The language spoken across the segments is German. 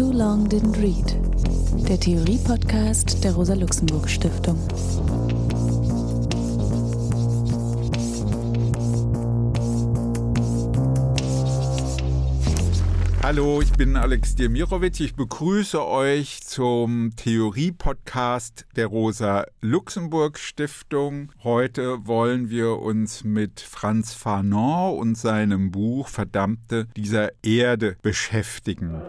Too Long Didn't Read, der Theorie-Podcast der Rosa-Luxemburg-Stiftung. Hallo, ich bin Alex Demirovic. Ich begrüße euch zum Theorie-Podcast der Rosa-Luxemburg-Stiftung. Heute wollen wir uns mit Franz Fanon und seinem Buch Verdammte dieser Erde beschäftigen.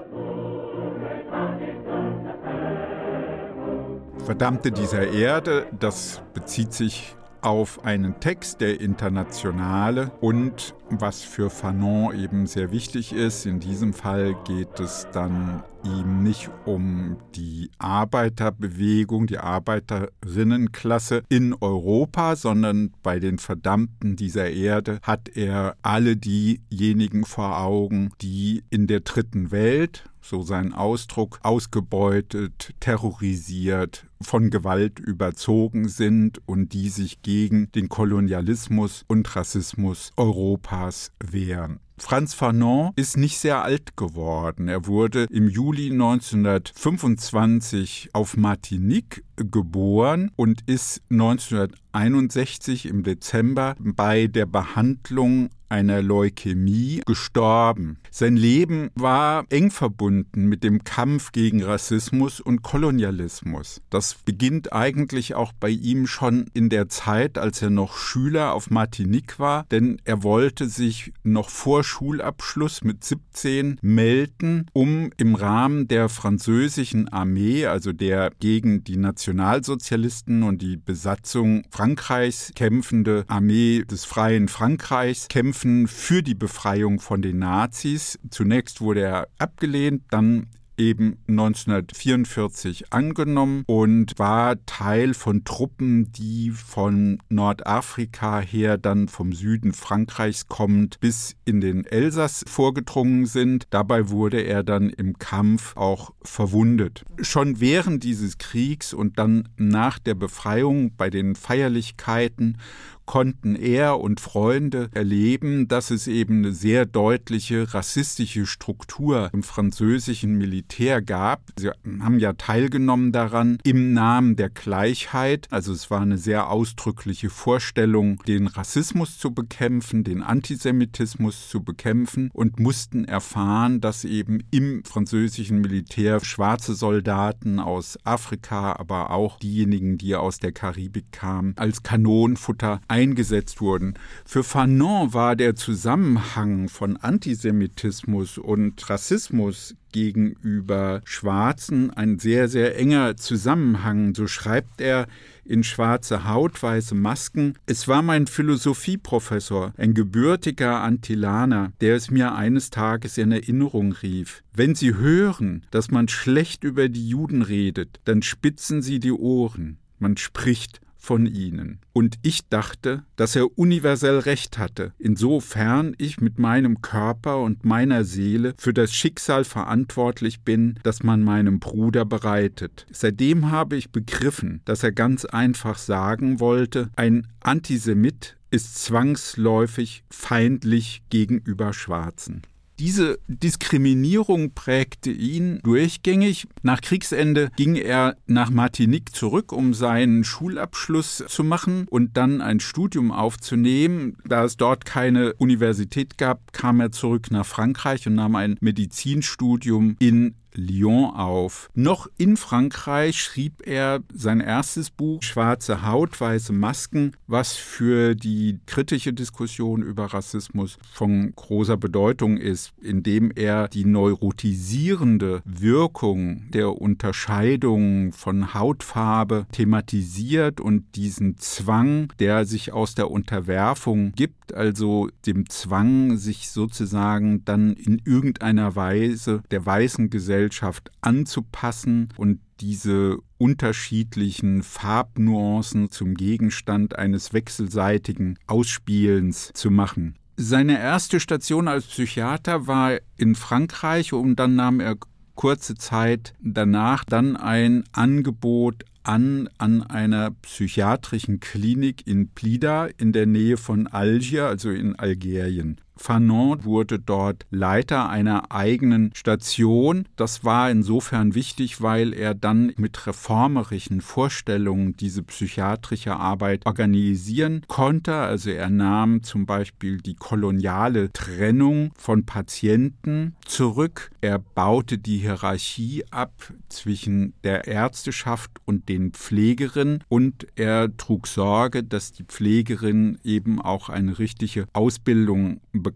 Verdammte dieser Erde, das bezieht sich auf einen Text der Internationale und was für Fanon eben sehr wichtig ist, in diesem Fall geht es dann ihm nicht um die Arbeiterbewegung, die Arbeiterinnenklasse in Europa, sondern bei den Verdammten dieser Erde hat er alle diejenigen vor Augen, die in der dritten Welt, so sein Ausdruck, ausgebeutet, terrorisiert, von Gewalt überzogen sind und die sich gegen den Kolonialismus und Rassismus Europas wehren. Franz Fanon ist nicht sehr alt geworden. Er wurde im Juli 1925 auf Martinique geboren und ist 1961 im Dezember bei der Behandlung einer Leukämie gestorben. Sein Leben war eng verbunden mit dem Kampf gegen Rassismus und Kolonialismus. Das beginnt eigentlich auch bei ihm schon in der Zeit, als er noch Schüler auf Martinique war, denn er wollte sich noch vor Schulabschluss mit 17 melden, um im Rahmen der französischen Armee, also der gegen die Nationalsozialisten und die Besatzung Frankreichs kämpfende Armee des freien Frankreichs kämpfen Kämpfen für die Befreiung von den Nazis. Zunächst wurde er abgelehnt, dann eben 1944 angenommen und war Teil von Truppen, die von Nordafrika her dann vom Süden Frankreichs kommend bis in den Elsass vorgedrungen sind. Dabei wurde er dann im Kampf auch verwundet. Schon während dieses Kriegs und dann nach der Befreiung bei den Feierlichkeiten konnten er und Freunde erleben, dass es eben eine sehr deutliche rassistische Struktur im französischen Militär gab. Sie haben ja teilgenommen daran im Namen der Gleichheit. Also es war eine sehr ausdrückliche Vorstellung, den Rassismus zu bekämpfen, den Antisemitismus zu bekämpfen und mussten erfahren, dass eben im französischen Militär schwarze Soldaten aus Afrika, aber auch diejenigen, die aus der Karibik kamen, als Kanonenfutter eingesetzt wurden. Für Fanon war der Zusammenhang von Antisemitismus und Rassismus gegenüber Schwarzen ein sehr, sehr enger Zusammenhang. So schreibt er in schwarze Haut, weiße Masken. Es war mein Philosophieprofessor, ein gebürtiger Antillaner, der es mir eines Tages in Erinnerung rief. Wenn Sie hören, dass man schlecht über die Juden redet, dann spitzen Sie die Ohren. Man spricht von ihnen. Und ich dachte, dass er universell recht hatte, insofern ich mit meinem Körper und meiner Seele für das Schicksal verantwortlich bin, das man meinem Bruder bereitet. Seitdem habe ich begriffen, dass er ganz einfach sagen wollte, ein Antisemit ist zwangsläufig feindlich gegenüber Schwarzen. Diese Diskriminierung prägte ihn durchgängig. Nach Kriegsende ging er nach Martinique zurück, um seinen Schulabschluss zu machen und dann ein Studium aufzunehmen. Da es dort keine Universität gab, kam er zurück nach Frankreich und nahm ein Medizinstudium in Lyon auf. Noch in Frankreich schrieb er sein erstes Buch Schwarze Haut, weiße Masken, was für die kritische Diskussion über Rassismus von großer Bedeutung ist, indem er die neurotisierende Wirkung der Unterscheidung von Hautfarbe thematisiert und diesen Zwang, der sich aus der Unterwerfung gibt, also dem Zwang, sich sozusagen dann in irgendeiner Weise der weißen Gesellschaft Gesellschaft anzupassen und diese unterschiedlichen Farbnuancen zum Gegenstand eines wechselseitigen Ausspielens zu machen. Seine erste Station als Psychiater war in Frankreich und dann nahm er kurze Zeit danach dann ein Angebot an an einer psychiatrischen Klinik in Plida in der Nähe von Algier, also in Algerien. Fanon wurde dort Leiter einer eigenen Station. Das war insofern wichtig, weil er dann mit reformerischen Vorstellungen diese psychiatrische Arbeit organisieren konnte. Also er nahm zum Beispiel die koloniale Trennung von Patienten zurück. Er baute die Hierarchie ab zwischen der Ärzteschaft und den Pflegerinnen und er trug Sorge, dass die Pflegerinnen eben auch eine richtige Ausbildung bekam.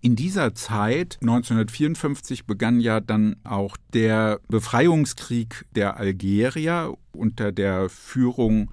In dieser Zeit, 1954, begann ja dann auch der Befreiungskrieg der Algerier unter der Führung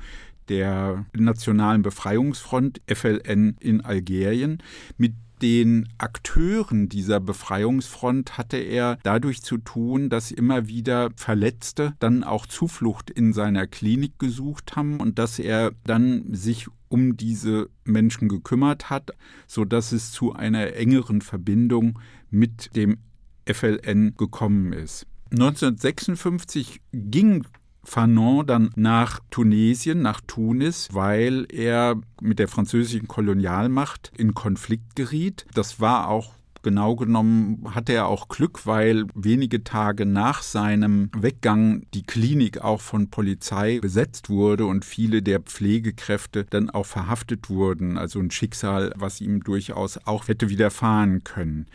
der Nationalen Befreiungsfront FLN in Algerien. Mit den Akteuren dieser Befreiungsfront hatte er dadurch zu tun, dass immer wieder Verletzte dann auch Zuflucht in seiner Klinik gesucht haben und dass er dann sich um diese Menschen gekümmert hat, so dass es zu einer engeren Verbindung mit dem FLN gekommen ist. 1956 ging Fanon dann nach Tunesien, nach Tunis, weil er mit der französischen Kolonialmacht in Konflikt geriet. Das war auch genau genommen hatte er auch Glück, weil wenige Tage nach seinem Weggang die Klinik auch von Polizei besetzt wurde und viele der Pflegekräfte dann auch verhaftet wurden. Also ein Schicksal, was ihm durchaus auch hätte widerfahren können.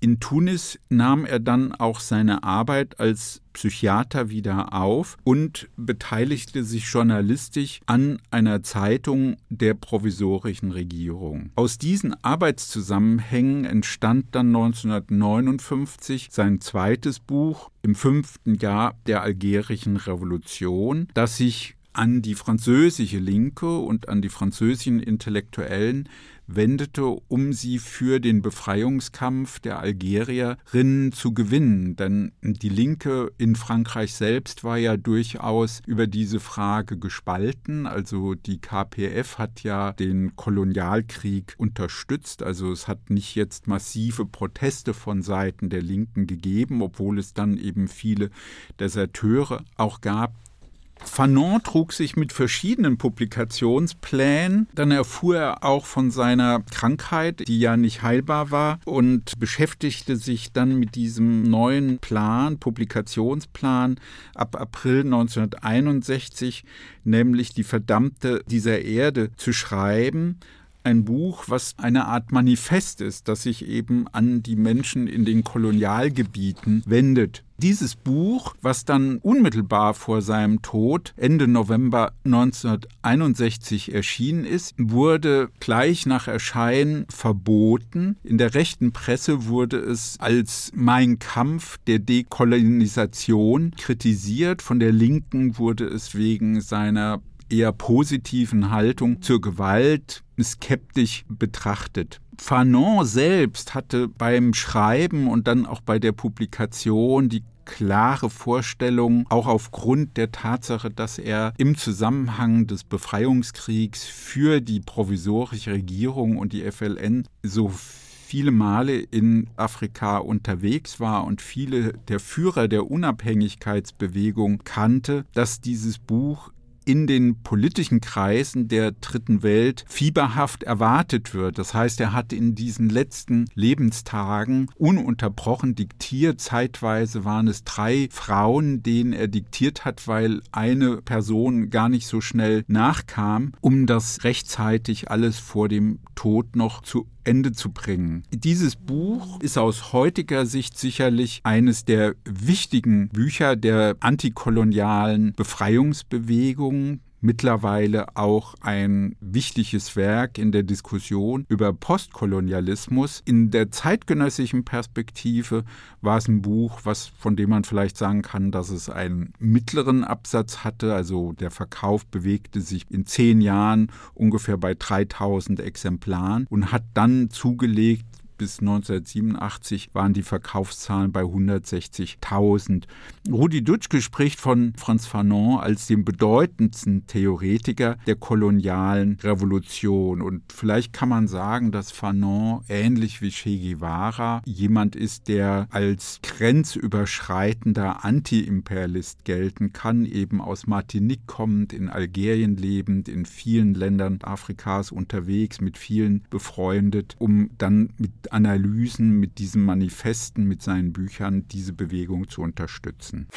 In Tunis nahm er dann auch seine Arbeit als Psychiater wieder auf und beteiligte sich journalistisch an einer Zeitung der provisorischen Regierung. Aus diesen Arbeitszusammenhängen entstand dann 1959 sein zweites Buch im fünften Jahr der algerischen Revolution, das sich an die französische Linke und an die französischen Intellektuellen wendete, um sie für den Befreiungskampf der Algerierinnen zu gewinnen. Denn die Linke in Frankreich selbst war ja durchaus über diese Frage gespalten. Also die KPF hat ja den Kolonialkrieg unterstützt. Also es hat nicht jetzt massive Proteste von Seiten der Linken gegeben, obwohl es dann eben viele Deserteure auch gab, Fanon trug sich mit verschiedenen Publikationsplänen. Dann erfuhr er auch von seiner Krankheit, die ja nicht heilbar war, und beschäftigte sich dann mit diesem neuen Plan, Publikationsplan ab April 1961, nämlich die Verdammte dieser Erde zu schreiben ein Buch, was eine Art Manifest ist, das sich eben an die Menschen in den Kolonialgebieten wendet. Dieses Buch, was dann unmittelbar vor seinem Tod Ende November 1961 erschienen ist, wurde gleich nach Erscheinen verboten. In der rechten Presse wurde es als Mein Kampf der Dekolonisation kritisiert. Von der Linken wurde es wegen seiner eher positiven Haltung zur Gewalt skeptisch betrachtet. Fanon selbst hatte beim Schreiben und dann auch bei der Publikation die klare Vorstellung, auch aufgrund der Tatsache, dass er im Zusammenhang des Befreiungskriegs für die provisorische Regierung und die FLN so viele Male in Afrika unterwegs war und viele der Führer der Unabhängigkeitsbewegung kannte, dass dieses Buch in den politischen Kreisen der dritten Welt fieberhaft erwartet wird. Das heißt, er hat in diesen letzten Lebenstagen ununterbrochen diktiert. Zeitweise waren es drei Frauen, denen er diktiert hat, weil eine Person gar nicht so schnell nachkam, um das rechtzeitig alles vor dem Tod noch zu Ende zu bringen. Dieses Buch ist aus heutiger Sicht sicherlich eines der wichtigen Bücher der antikolonialen Befreiungsbewegung mittlerweile auch ein wichtiges Werk in der Diskussion über Postkolonialismus. In der zeitgenössischen Perspektive war es ein Buch, was, von dem man vielleicht sagen kann, dass es einen mittleren Absatz hatte. Also der Verkauf bewegte sich in zehn Jahren ungefähr bei 3000 Exemplaren und hat dann zugelegt bis 1987 waren die Verkaufszahlen bei 160.000. Rudi Dutschke spricht von Franz Fanon als dem bedeutendsten Theoretiker der kolonialen Revolution. Und vielleicht kann man sagen, dass Fanon ähnlich wie Che Guevara jemand ist, der als grenzüberschreitender Anti-Imperialist gelten kann, eben aus Martinique kommend, in Algerien lebend, in vielen Ländern Afrikas unterwegs, mit vielen befreundet, um dann mit Analysen, mit diesen Manifesten, mit seinen Büchern diese Bewegung zu unterstützen.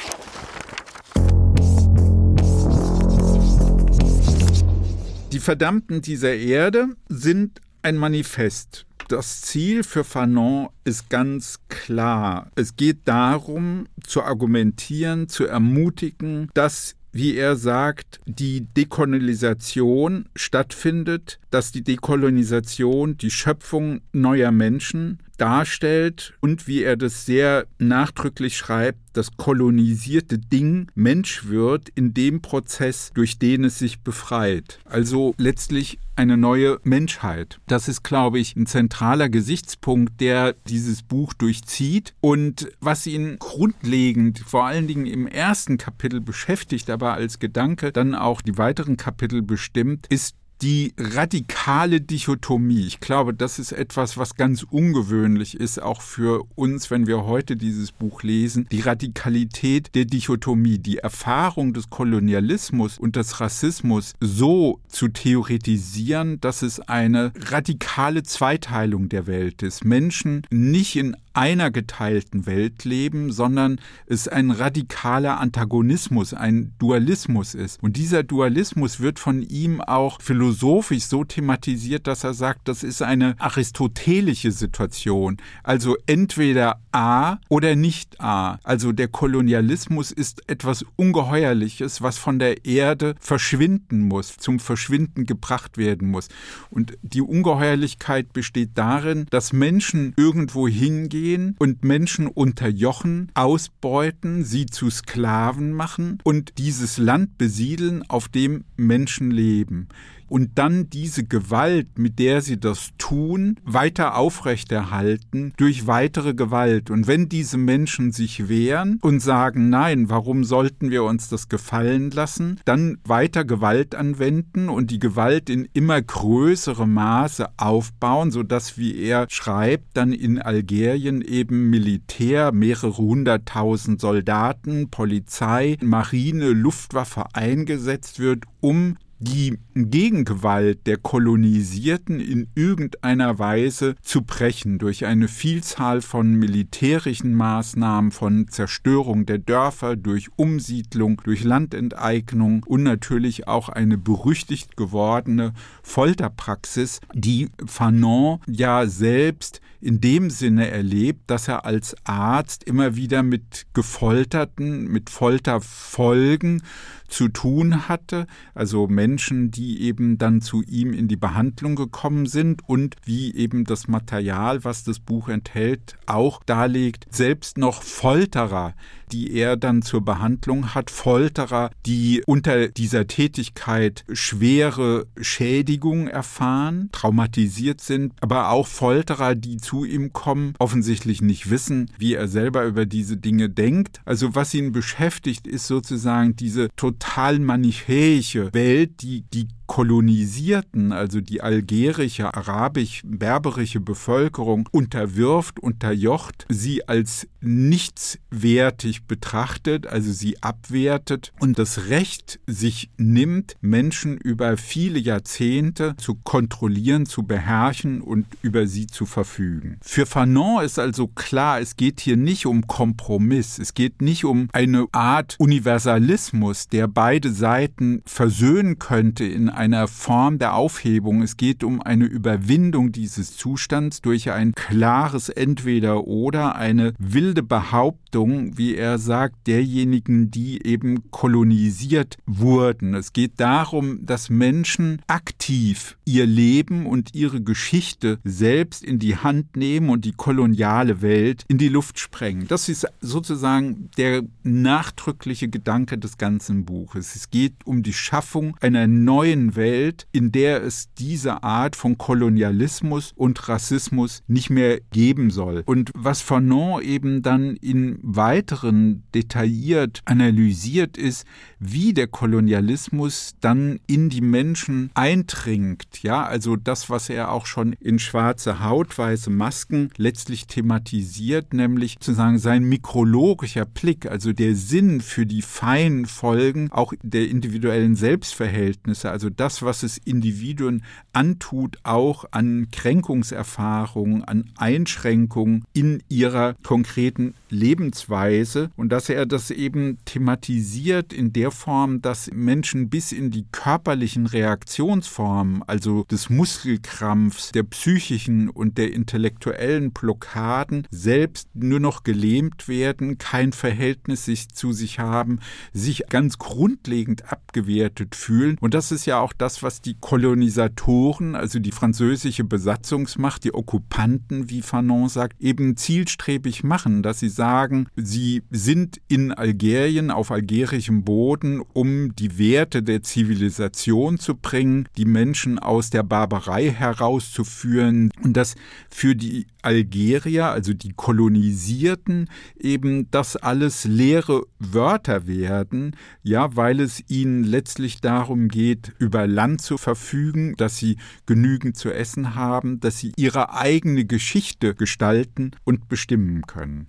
Die Verdammten dieser Erde sind ein Manifest. Das Ziel für Fanon ist ganz klar. Es geht darum, zu argumentieren, zu ermutigen, dass wie er sagt, die Dekolonisation stattfindet, dass die Dekolonisation die Schöpfung neuer Menschen darstellt und wie er das sehr nachdrücklich schreibt, das kolonisierte Ding Mensch wird in dem Prozess, durch den es sich befreit. Also letztlich eine neue Menschheit. Das ist, glaube ich, ein zentraler Gesichtspunkt, der dieses Buch durchzieht und was ihn grundlegend, vor allen Dingen im ersten Kapitel beschäftigt, aber als Gedanke dann auch die weiteren Kapitel bestimmt, ist die radikale Dichotomie. Ich glaube, das ist etwas, was ganz ungewöhnlich ist, auch für uns, wenn wir heute dieses Buch lesen. Die Radikalität der Dichotomie, die Erfahrung des Kolonialismus und des Rassismus so zu theoretisieren, dass es eine radikale Zweiteilung der Welt ist. Menschen nicht in einer geteilten Welt leben, sondern es ein radikaler Antagonismus, ein Dualismus ist. Und dieser Dualismus wird von ihm auch philosophisch so thematisiert, dass er sagt, das ist eine aristotelische Situation. Also entweder A oder nicht A. Also der Kolonialismus ist etwas Ungeheuerliches, was von der Erde verschwinden muss, zum Verschwinden gebracht werden muss. Und die Ungeheuerlichkeit besteht darin, dass Menschen irgendwo hingehen, gehen und Menschen unterjochen, ausbeuten, sie zu Sklaven machen und dieses Land besiedeln, auf dem Menschen leben und dann diese Gewalt, mit der sie das tun, weiter aufrechterhalten durch weitere Gewalt. Und wenn diese Menschen sich wehren und sagen, nein, warum sollten wir uns das gefallen lassen, dann weiter Gewalt anwenden und die Gewalt in immer größerem Maße aufbauen, sodass, wie er schreibt, dann in Algerien eben Militär, mehrere hunderttausend Soldaten, Polizei, Marine, Luftwaffe eingesetzt wird, um die Gegengewalt der Kolonisierten in irgendeiner Weise zu brechen durch eine Vielzahl von militärischen Maßnahmen, von Zerstörung der Dörfer, durch Umsiedlung, durch Landenteignung und natürlich auch eine berüchtigt gewordene Folterpraxis, die Fanon ja selbst in dem Sinne erlebt, dass er als Arzt immer wieder mit Gefolterten, mit Folterfolgen zu tun hatte, also Menschen, die eben dann zu ihm in die Behandlung gekommen sind und wie eben das Material, was das Buch enthält, auch darlegt, selbst noch Folterer, die er dann zur Behandlung hat, Folterer, die unter dieser Tätigkeit schwere Schädigungen erfahren, traumatisiert sind, aber auch Folterer, die zu ihm kommen, offensichtlich nicht wissen, wie er selber über diese Dinge denkt. Also was ihn beschäftigt, ist sozusagen diese total manichäische Welt, die die Kolonisierten, also die algerische, arabisch-berberische Bevölkerung unterwirft, unterjocht, sie als nichtswertig betrachtet, also sie abwertet und das Recht sich nimmt, Menschen über viele Jahrzehnte zu kontrollieren, zu beherrschen und über sie zu verfügen. Für Fanon ist also klar, es geht hier nicht um Kompromiss, es geht nicht um eine Art Universalismus, der beide Seiten versöhnen könnte in einer Form der Aufhebung. Es geht um eine Überwindung dieses Zustands durch ein klares Entweder oder, eine wilde Behauptung, wie er sagt, derjenigen, die eben kolonisiert wurden. Es geht darum, dass Menschen aktiv ihr Leben und ihre Geschichte selbst in die Hand nehmen und die koloniale Welt in die Luft sprengen. Das ist sozusagen der nachdrückliche Gedanke des ganzen Buches. Es geht um die Schaffung einer neuen Welt, in der es diese Art von Kolonialismus und Rassismus nicht mehr geben soll. Und was Fanon eben dann in weiteren detailliert analysiert ist, wie der Kolonialismus dann in die Menschen eindringt. Ja, also das, was er auch schon in schwarze Haut, weiße Masken letztlich thematisiert, nämlich sozusagen sein mikrologischer Blick, also der Sinn für die feinen Folgen auch der individuellen Selbstverhältnisse, also das, was es Individuen antut, auch an Kränkungserfahrungen, an Einschränkungen in ihrer konkreten Lebensweise und dass er das eben thematisiert in der Form, dass Menschen bis in die körperlichen Reaktionsformen, also des Muskelkrampfs, der psychischen und der intellektuellen Blockaden, selbst nur noch gelähmt werden, kein Verhältnis sich zu sich haben, sich ganz grundlegend abgewertet fühlen. Und das ist ja auch das, was die Kolonisatoren, also die französische Besatzungsmacht, die Okkupanten, wie Fanon sagt, eben zielstrebig machen, dass sie sagen, sie sind in Algerien auf algerischem Boden, um die Werte der Zivilisation zu bringen, die Menschen aus der Barbarei herauszuführen und dass für die Algerier, also die Kolonisierten, eben das alles leere Wörter werden, ja, weil es ihnen letztlich darum geht, über Land zu verfügen, dass sie genügend zu essen haben, dass sie ihre eigene Geschichte gestalten und bestimmen können.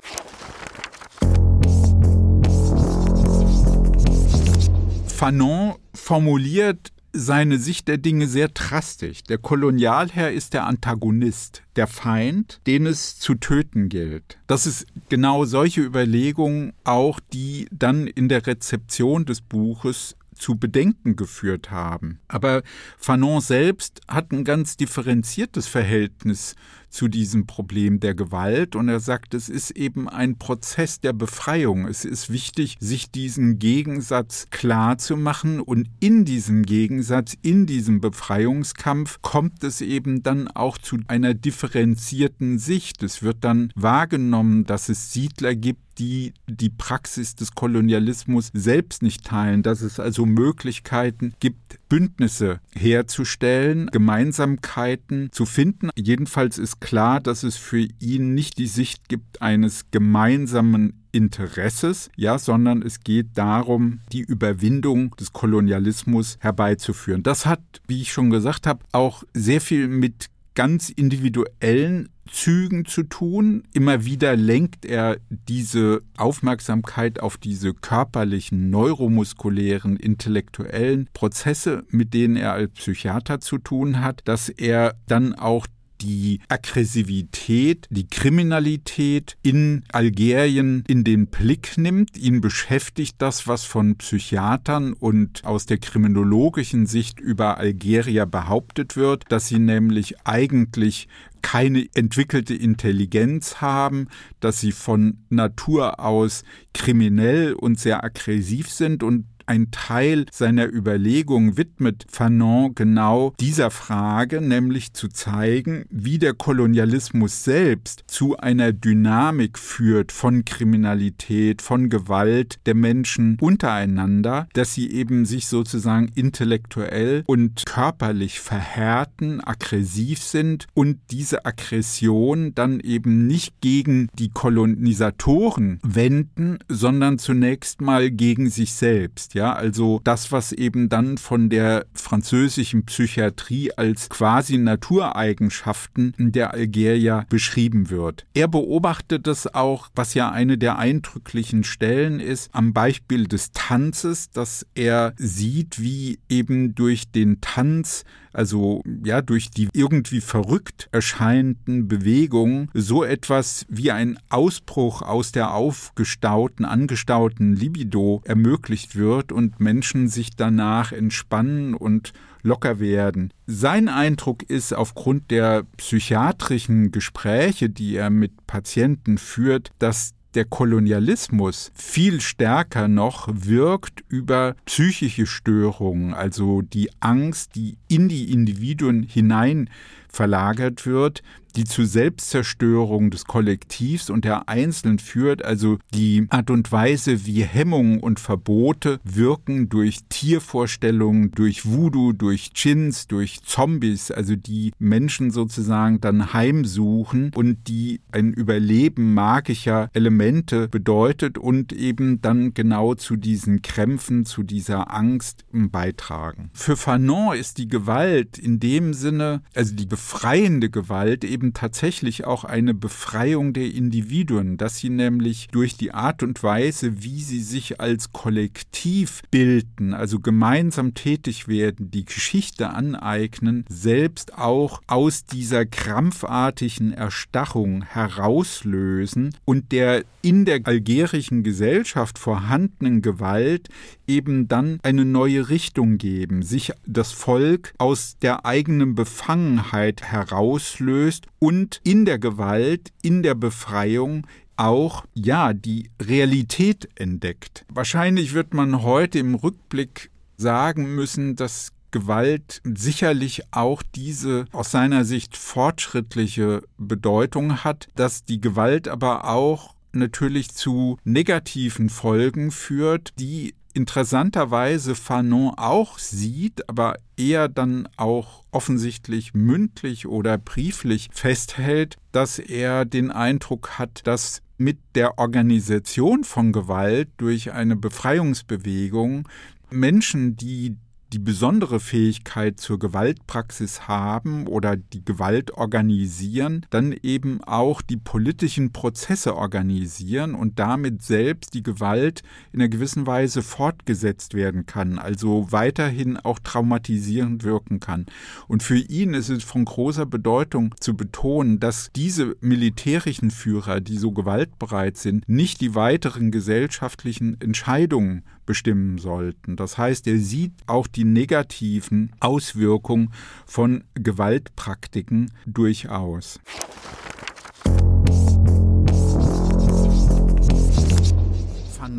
Fanon formuliert seine Sicht der Dinge sehr drastisch. Der Kolonialherr ist der Antagonist, der Feind, den es zu töten gilt. Das ist genau solche Überlegungen auch, die dann in der Rezeption des Buches zu Bedenken geführt haben. Aber Fanon selbst hat ein ganz differenziertes Verhältnis zu diesem Problem der Gewalt und er sagt, es ist eben ein Prozess der Befreiung. Es ist wichtig, sich diesen Gegensatz klar zu machen und in diesem Gegensatz, in diesem Befreiungskampf kommt es eben dann auch zu einer differenzierten Sicht. Es wird dann wahrgenommen, dass es Siedler gibt, die die Praxis des Kolonialismus selbst nicht teilen, dass es also Möglichkeiten gibt, Bündnisse herzustellen, Gemeinsamkeiten zu finden. Jedenfalls ist klar, dass es für ihn nicht die Sicht gibt eines gemeinsamen Interesses, ja, sondern es geht darum, die Überwindung des Kolonialismus herbeizuführen. Das hat, wie ich schon gesagt habe, auch sehr viel mit ganz individuellen Zügen zu tun. Immer wieder lenkt er diese Aufmerksamkeit auf diese körperlichen, neuromuskulären, intellektuellen Prozesse, mit denen er als Psychiater zu tun hat, dass er dann auch die Aggressivität, die Kriminalität in Algerien in den Blick nimmt. Ihn beschäftigt das, was von Psychiatern und aus der kriminologischen Sicht über Algerier behauptet wird, dass sie nämlich eigentlich keine entwickelte Intelligenz haben, dass sie von Natur aus kriminell und sehr aggressiv sind und ein Teil seiner Überlegung widmet Fanon genau dieser Frage, nämlich zu zeigen, wie der Kolonialismus selbst zu einer Dynamik führt von Kriminalität, von Gewalt der Menschen untereinander, dass sie eben sich sozusagen intellektuell und körperlich verhärten, aggressiv sind und diese Aggression dann eben nicht gegen die Kolonisatoren wenden, sondern zunächst mal gegen sich selbst. Ja, also das, was eben dann von der französischen Psychiatrie als quasi Natureigenschaften der Algerier beschrieben wird. Er beobachtet das auch, was ja eine der eindrücklichen Stellen ist, am Beispiel des Tanzes, dass er sieht, wie eben durch den Tanz also ja durch die irgendwie verrückt erscheinenden Bewegungen so etwas wie ein Ausbruch aus der aufgestauten, angestauten Libido ermöglicht wird und Menschen sich danach entspannen und locker werden. Sein Eindruck ist aufgrund der psychiatrischen Gespräche, die er mit Patienten führt, dass der Kolonialismus viel stärker noch wirkt über psychische Störungen, also die Angst, die in die Individuen hinein verlagert wird, die zu Selbstzerstörung des Kollektivs und der Einzelnen führt, also die Art und Weise, wie Hemmungen und Verbote wirken durch Tiervorstellungen, durch Voodoo, durch Chins, durch Zombies, also die Menschen sozusagen dann heimsuchen und die ein Überleben magischer Elemente bedeutet und eben dann genau zu diesen Krämpfen, zu dieser Angst beitragen. Für Fanon ist die Gewalt in dem Sinne, also die befreiende Gewalt eben eben tatsächlich auch eine Befreiung der Individuen, dass sie nämlich durch die Art und Weise, wie sie sich als Kollektiv bilden, also gemeinsam tätig werden, die Geschichte aneignen, selbst auch aus dieser krampfartigen Erstarrung herauslösen und der in der algerischen Gesellschaft vorhandenen Gewalt eben dann eine neue Richtung geben, sich das Volk aus der eigenen Befangenheit herauslöst und in der Gewalt, in der Befreiung auch, ja, die Realität entdeckt. Wahrscheinlich wird man heute im Rückblick sagen müssen, dass Gewalt sicherlich auch diese aus seiner Sicht fortschrittliche Bedeutung hat, dass die Gewalt aber auch natürlich zu negativen Folgen führt, die interessanterweise Fanon auch sieht, aber eher dann auch offensichtlich mündlich oder brieflich festhält, dass er den Eindruck hat, dass mit der Organisation von Gewalt durch eine Befreiungsbewegung Menschen, die die besondere Fähigkeit zur Gewaltpraxis haben oder die Gewalt organisieren, dann eben auch die politischen Prozesse organisieren und damit selbst die Gewalt in einer gewissen Weise fortgesetzt werden kann, also weiterhin auch traumatisierend wirken kann. Und für ihn ist es von großer Bedeutung zu betonen, dass diese militärischen Führer, die so gewaltbereit sind, nicht die weiteren gesellschaftlichen Entscheidungen bestimmen sollten. Das heißt, er sieht auch die negativen Auswirkungen von Gewaltpraktiken durchaus.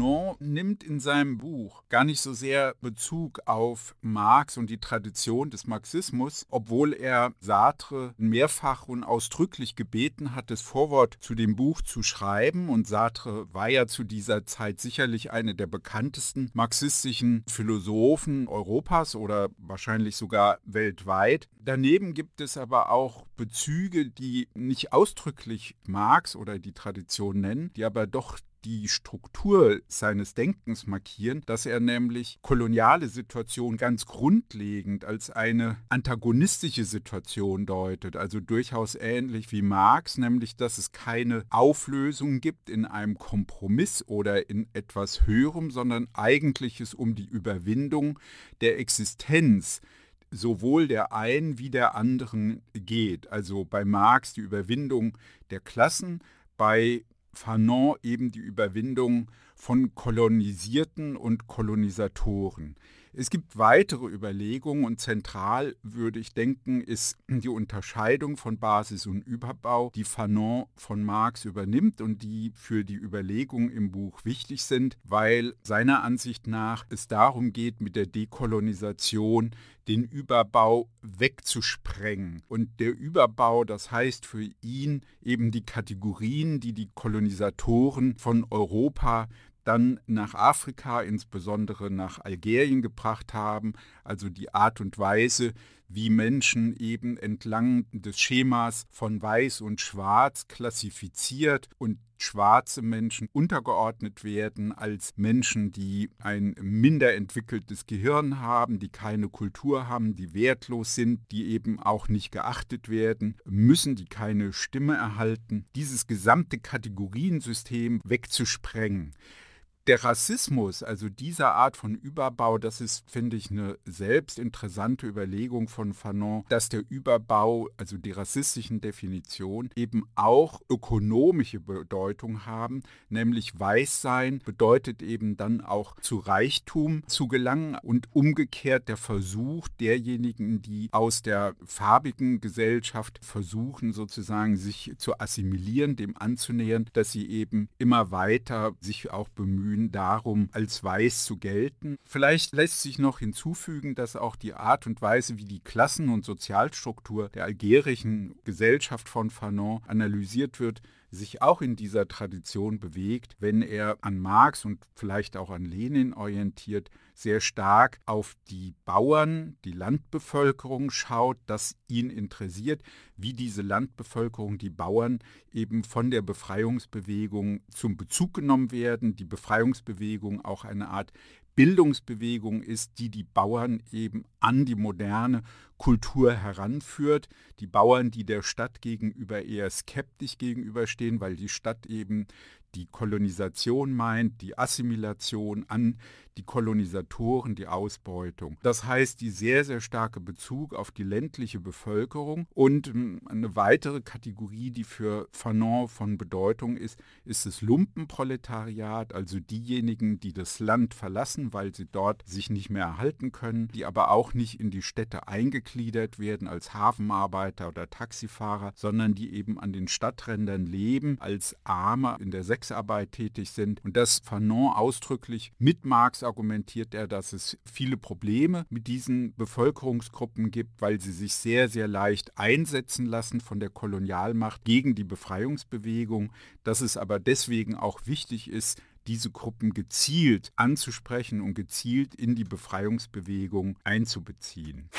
Fanon nimmt in seinem Buch gar nicht so sehr Bezug auf Marx und die Tradition des Marxismus, obwohl er Sartre mehrfach und ausdrücklich gebeten hat, das Vorwort zu dem Buch zu schreiben. Und Sartre war ja zu dieser Zeit sicherlich einer der bekanntesten marxistischen Philosophen Europas oder wahrscheinlich sogar weltweit. Daneben gibt es aber auch Bezüge, die nicht ausdrücklich Marx oder die Tradition nennen, die aber doch die Struktur seines Denkens markieren, dass er nämlich koloniale Situation ganz grundlegend als eine antagonistische Situation deutet, also durchaus ähnlich wie Marx, nämlich dass es keine Auflösung gibt in einem Kompromiss oder in etwas Höherem, sondern eigentlich es um die Überwindung der Existenz sowohl der einen wie der anderen geht. Also bei Marx die Überwindung der Klassen, bei Fanon eben die Überwindung von Kolonisierten und Kolonisatoren. Es gibt weitere Überlegungen und zentral würde ich denken, ist die Unterscheidung von Basis und Überbau, die Fanon von Marx übernimmt und die für die Überlegung im Buch wichtig sind, weil seiner Ansicht nach es darum geht, mit der Dekolonisation den Überbau wegzusprengen. Und der Überbau, das heißt für ihn eben die Kategorien, die die Kolonisatoren von Europa dann nach Afrika, insbesondere nach Algerien gebracht haben, also die Art und Weise, wie Menschen eben entlang des Schemas von Weiß und Schwarz klassifiziert und schwarze Menschen untergeordnet werden als Menschen, die ein minder entwickeltes Gehirn haben, die keine Kultur haben, die wertlos sind, die eben auch nicht geachtet werden müssen, die keine Stimme erhalten. Dieses gesamte Kategoriensystem wegzusprengen der Rassismus, also dieser Art von Überbau, das ist, finde ich, eine selbst interessante Überlegung von Fanon, dass der Überbau, also die rassistischen Definitionen, eben auch ökonomische Bedeutung haben, nämlich Weißsein bedeutet eben dann auch zu Reichtum zu gelangen und umgekehrt der Versuch derjenigen, die aus der farbigen Gesellschaft versuchen, sozusagen sich zu assimilieren, dem anzunähern, dass sie eben immer weiter sich auch bemühen, bemühen darum, als weiß zu gelten. Vielleicht lässt sich noch hinzufügen, dass auch die Art und Weise, wie die Klassen- und Sozialstruktur der algerischen Gesellschaft von Fanon analysiert wird, sich auch in dieser Tradition bewegt, wenn er an Marx und vielleicht auch an Lenin orientiert, sehr stark auf die Bauern, die Landbevölkerung schaut, das ihn interessiert, wie diese Landbevölkerung, die Bauern eben von der Befreiungsbewegung zum Bezug genommen werden, die Befreiungsbewegung auch eine Art Bildungsbewegung ist, die die Bauern eben an die moderne Kultur heranführt. Die Bauern, die der Stadt gegenüber eher skeptisch gegenüberstehen, weil die Stadt eben die Kolonisation meint, die Assimilation an die Kolonisatoren, die Ausbeutung. Das heißt, die sehr, sehr starke Bezug auf die ländliche Bevölkerung. Und hm, eine weitere Kategorie, die für Fanon von Bedeutung ist, ist das Lumpenproletariat, also diejenigen, die das Land verlassen, weil sie dort sich nicht mehr erhalten können, die aber auch nicht in die Städte eingegliedert werden als Hafenarbeiter oder Taxifahrer, sondern die eben an den Stadträndern leben, als Arme in der Sexarbeit tätig sind. Und das Fanon ausdrücklich mit Marx argumentiert er, dass es viele Probleme mit diesen Bevölkerungsgruppen gibt, weil sie sich sehr, sehr leicht einsetzen lassen von der Kolonialmacht gegen die Befreiungsbewegung, dass es aber deswegen auch wichtig ist, diese Gruppen gezielt anzusprechen und gezielt in die Befreiungsbewegung einzubeziehen.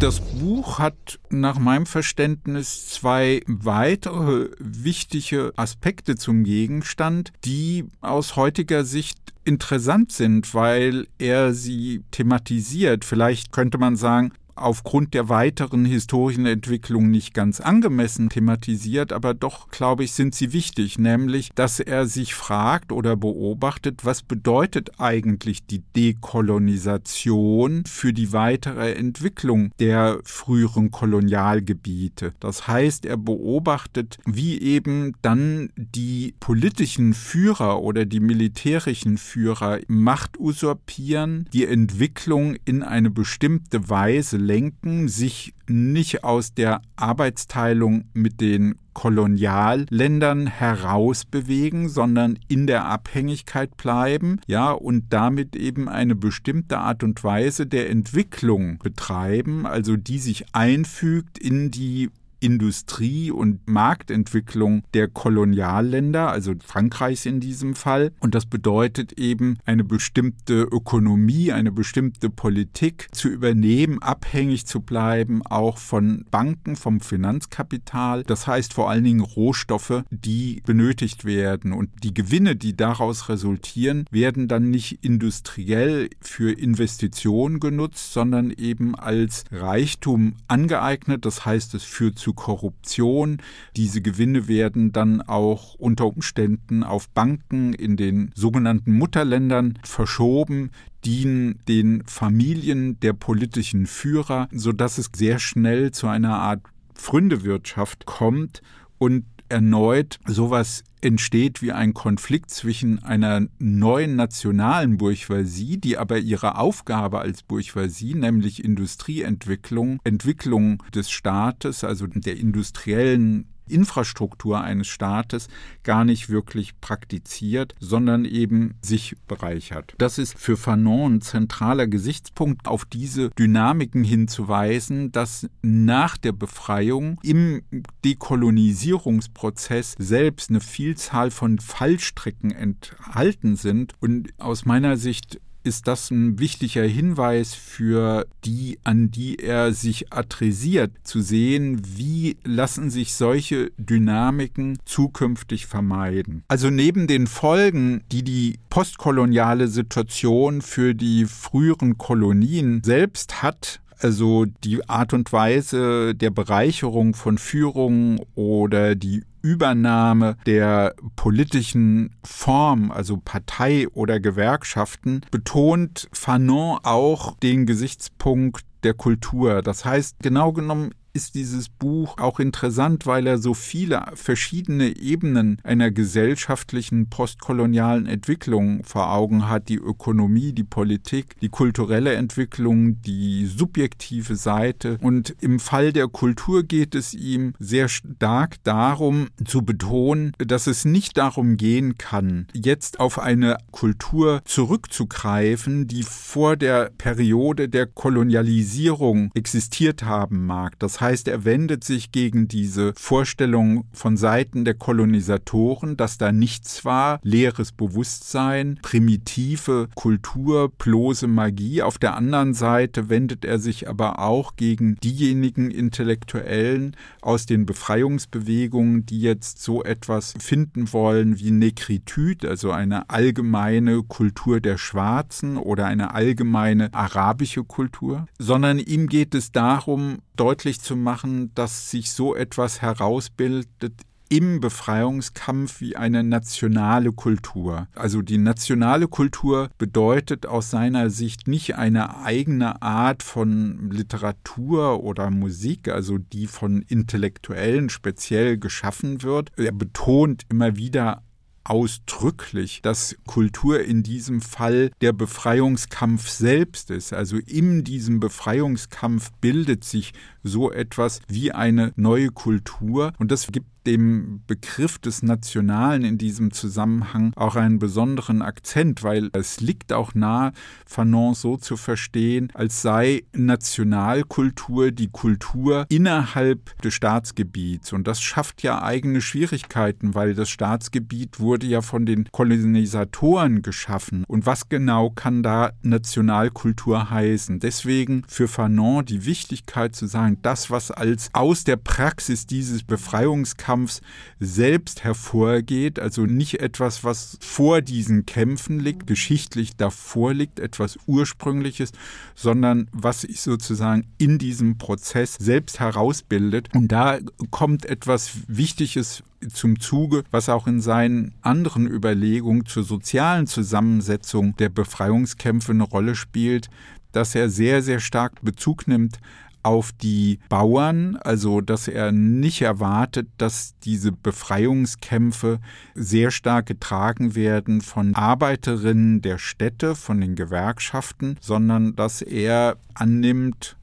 Das Buch hat nach meinem Verständnis zwei weitere wichtige Aspekte zum Gegenstand, die aus heutiger Sicht interessant sind, weil er sie thematisiert. Vielleicht könnte man sagen, aufgrund der weiteren historischen Entwicklung nicht ganz angemessen thematisiert, aber doch, glaube ich, sind sie wichtig, nämlich, dass er sich fragt oder beobachtet, was bedeutet eigentlich die Dekolonisation für die weitere Entwicklung der früheren Kolonialgebiete. Das heißt, er beobachtet, wie eben dann die politischen Führer oder die militärischen Führer Macht usurpieren, die Entwicklung in eine bestimmte Weise lenken, sich nicht aus der Arbeitsteilung mit den Kolonialländern herausbewegen, sondern in der Abhängigkeit bleiben, ja, und damit eben eine bestimmte Art und Weise der Entwicklung betreiben, also die sich einfügt in die Industrie- und Marktentwicklung der Kolonialländer, also Frankreichs in diesem Fall. Und das bedeutet eben eine bestimmte Ökonomie, eine bestimmte Politik zu übernehmen, abhängig zu bleiben, auch von Banken, vom Finanzkapital. Das heißt vor allen Dingen Rohstoffe, die benötigt werden. Und die Gewinne, die daraus resultieren, werden dann nicht industriell für Investitionen genutzt, sondern eben als Reichtum angeeignet. Das heißt, es führt zu Korruption. Diese Gewinne werden dann auch unter Umständen auf Banken in den sogenannten Mutterländern verschoben, dienen den Familien der politischen Führer, sodass es sehr schnell zu einer Art Fründewirtschaft kommt und erneut sowas entsteht wie ein Konflikt zwischen einer neuen nationalen Bourgeoisie, die aber ihre Aufgabe als Bourgeoisie, nämlich Industrieentwicklung, Entwicklung des Staates, also der industriellen Infrastruktur eines Staates gar nicht wirklich praktiziert, sondern eben sich bereichert. Das ist für Fanon ein zentraler Gesichtspunkt, auf diese Dynamiken hinzuweisen, dass nach der Befreiung im Dekolonisierungsprozess selbst eine Vielzahl von Fallstricken enthalten sind und aus meiner Sicht ist das ein wichtiger Hinweis für die, an die er sich adressiert, zu sehen, wie lassen sich solche Dynamiken zukünftig vermeiden. Also neben den Folgen, die die postkoloniale Situation für die früheren Kolonien selbst hat, also die Art und Weise der Bereicherung von Führung oder die Übernahme der politischen Form, also Partei oder Gewerkschaften, betont Fanon auch den Gesichtspunkt der Kultur. Das heißt, genau genommen ist dieses Buch auch interessant, weil er so viele verschiedene Ebenen einer gesellschaftlichen postkolonialen Entwicklung vor Augen hat. Die Ökonomie, die Politik, die kulturelle Entwicklung, die subjektive Seite. Und im Fall der Kultur geht es ihm sehr stark darum zu betonen, dass es nicht darum gehen kann, jetzt auf eine Kultur zurückzugreifen, die vor der Periode der Kolonialisierung existiert haben mag. Das heißt, er wendet sich gegen diese Vorstellung von Seiten der Kolonisatoren, dass da nichts war, leeres Bewusstsein, primitive Kultur, bloße Magie. Auf der anderen Seite wendet er sich aber auch gegen diejenigen Intellektuellen aus den Befreiungsbewegungen, die jetzt so etwas finden wollen wie Negritude, also eine allgemeine Kultur der Schwarzen oder eine allgemeine arabische Kultur, sondern ihm geht es darum, deutlich zu machen, dass sich so etwas herausbildet im Befreiungskampf wie eine nationale Kultur. Also die nationale Kultur bedeutet aus seiner Sicht nicht eine eigene Art von Literatur oder Musik, also die von Intellektuellen speziell geschaffen wird. Er betont immer wieder ausdrücklich, dass Kultur in diesem Fall der Befreiungskampf selbst ist. Also in diesem Befreiungskampf bildet sich so etwas wie eine neue Kultur und das gibt dem Begriff des Nationalen in diesem Zusammenhang auch einen besonderen Akzent, weil es liegt auch nahe, Fanon so zu verstehen, als sei Nationalkultur die Kultur innerhalb des Staatsgebiets. Und das schafft ja eigene Schwierigkeiten, weil das Staatsgebiet wurde ja von den Kolonisatoren geschaffen. Und was genau kann da Nationalkultur heißen? Deswegen für Fanon die Wichtigkeit zu sagen, das, was als aus der Praxis dieses Befreiungskampfs Kampfs selbst hervorgeht, also nicht etwas, was vor diesen Kämpfen liegt, geschichtlich davor liegt, etwas Ursprüngliches, sondern was sich sozusagen in diesem Prozess selbst herausbildet. Und da kommt etwas Wichtiges zum Zuge, was auch in seinen anderen Überlegungen zur sozialen Zusammensetzung der Befreiungskämpfe eine Rolle spielt, dass er sehr, sehr stark Bezug nimmt auf die Bauern, also dass er nicht erwartet, dass diese Befreiungskämpfe sehr stark getragen werden von Arbeiterinnen der Städte, von den Gewerkschaften, sondern dass er annimmt,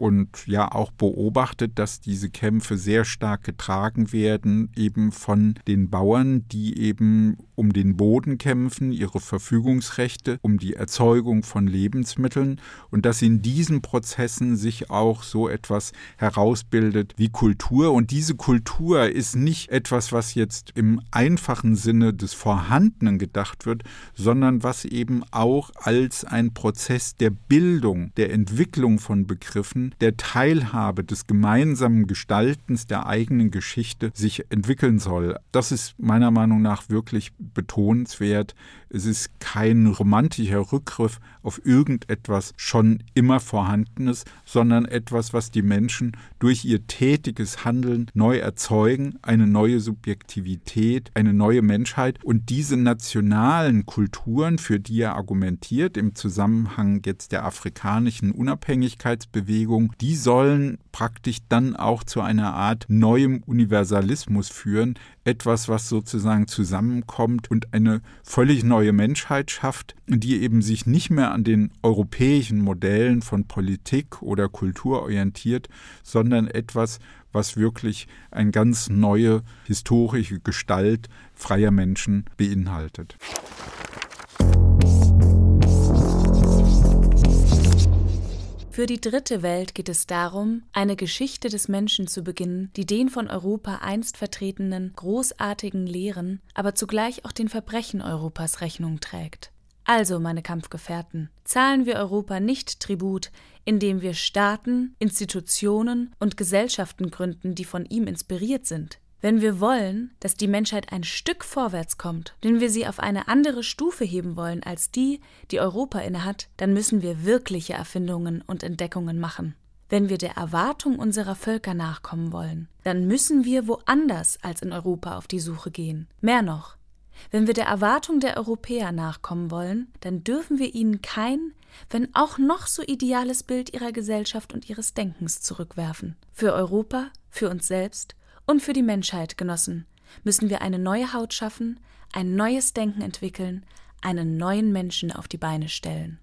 und ja auch beobachtet, dass diese Kämpfe sehr stark getragen werden, eben von den Bauern, die eben um den Boden kämpfen, ihre Verfügungsrechte, um die Erzeugung von Lebensmitteln und dass in diesen Prozessen sich auch so etwas herausbildet wie Kultur. Und diese Kultur ist nicht etwas, was jetzt im einfachen Sinne des Vorhandenen gedacht wird, sondern was eben auch als ein Prozess der Bildung, der Entwicklung von Begriffen, der Teilhabe, des gemeinsamen Gestaltens der eigenen Geschichte sich entwickeln soll. Das ist meiner Meinung nach wirklich betonenswert. Es ist kein romantischer Rückgriff auf irgendetwas schon immer Vorhandenes, sondern etwas, was die Menschen durch ihr tätiges Handeln neu erzeugen, eine neue Subjektivität, eine neue Menschheit. Und diese nationalen Kulturen, für die er argumentiert, im Zusammenhang jetzt der afrikanischen Unabhängigkeitsbewegung, die sollen praktisch dann auch zu einer Art neuem Universalismus führen, etwas, was sozusagen zusammenkommt und eine völlig neue Menschheit schafft, die eben sich nicht mehr an den europäischen Modellen von Politik oder Kultur orientiert, sondern etwas, was wirklich eine ganz neue historische Gestalt freier Menschen beinhaltet. Für die dritte Welt geht es darum, eine Geschichte des Menschen zu beginnen, die den von Europa einst vertretenen großartigen Lehren, aber zugleich auch den Verbrechen Europas Rechnung trägt. Also, meine Kampfgefährten, zahlen wir Europa nicht Tribut, indem wir Staaten, Institutionen und Gesellschaften gründen, die von ihm inspiriert sind. Wenn wir wollen, dass die Menschheit ein Stück vorwärts kommt, wenn wir sie auf eine andere Stufe heben wollen als die, die Europa innehat, dann müssen wir wirkliche Erfindungen und Entdeckungen machen. Wenn wir der Erwartung unserer Völker nachkommen wollen, dann müssen wir woanders als in Europa auf die Suche gehen. Mehr noch, wenn wir der Erwartung der Europäer nachkommen wollen, dann dürfen wir ihnen kein, wenn auch noch so ideales Bild ihrer Gesellschaft und ihres Denkens zurückwerfen. Für Europa, für uns selbst und für die Menschheit, Genossen, müssen wir eine neue Haut schaffen, ein neues Denken entwickeln, einen neuen Menschen auf die Beine stellen.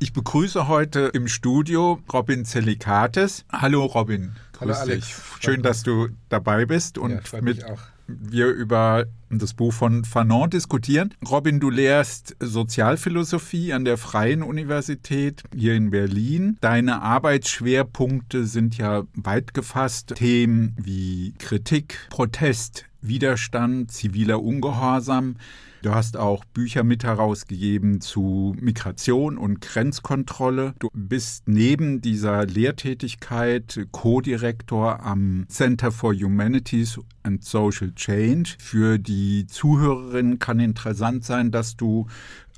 Ich begrüße heute im Studio Robin Zelikates. Hallo Robin, grüß Hallo dich. Schön, dass du dabei bist und ja, mit wir über das Buch von Fanon diskutieren. Robin, du lehrst Sozialphilosophie an der Freien Universität hier in Berlin. Deine Arbeitsschwerpunkte sind ja weit gefasst. Themen wie Kritik, Protest, Widerstand, ziviler Ungehorsam. Du hast auch Bücher mit herausgegeben zu Migration und Grenzkontrolle. Du bist neben dieser Lehrtätigkeit Co-Direktor am Center for Humanities and Social Change. Für die Zuhörerinnen kann interessant sein, dass du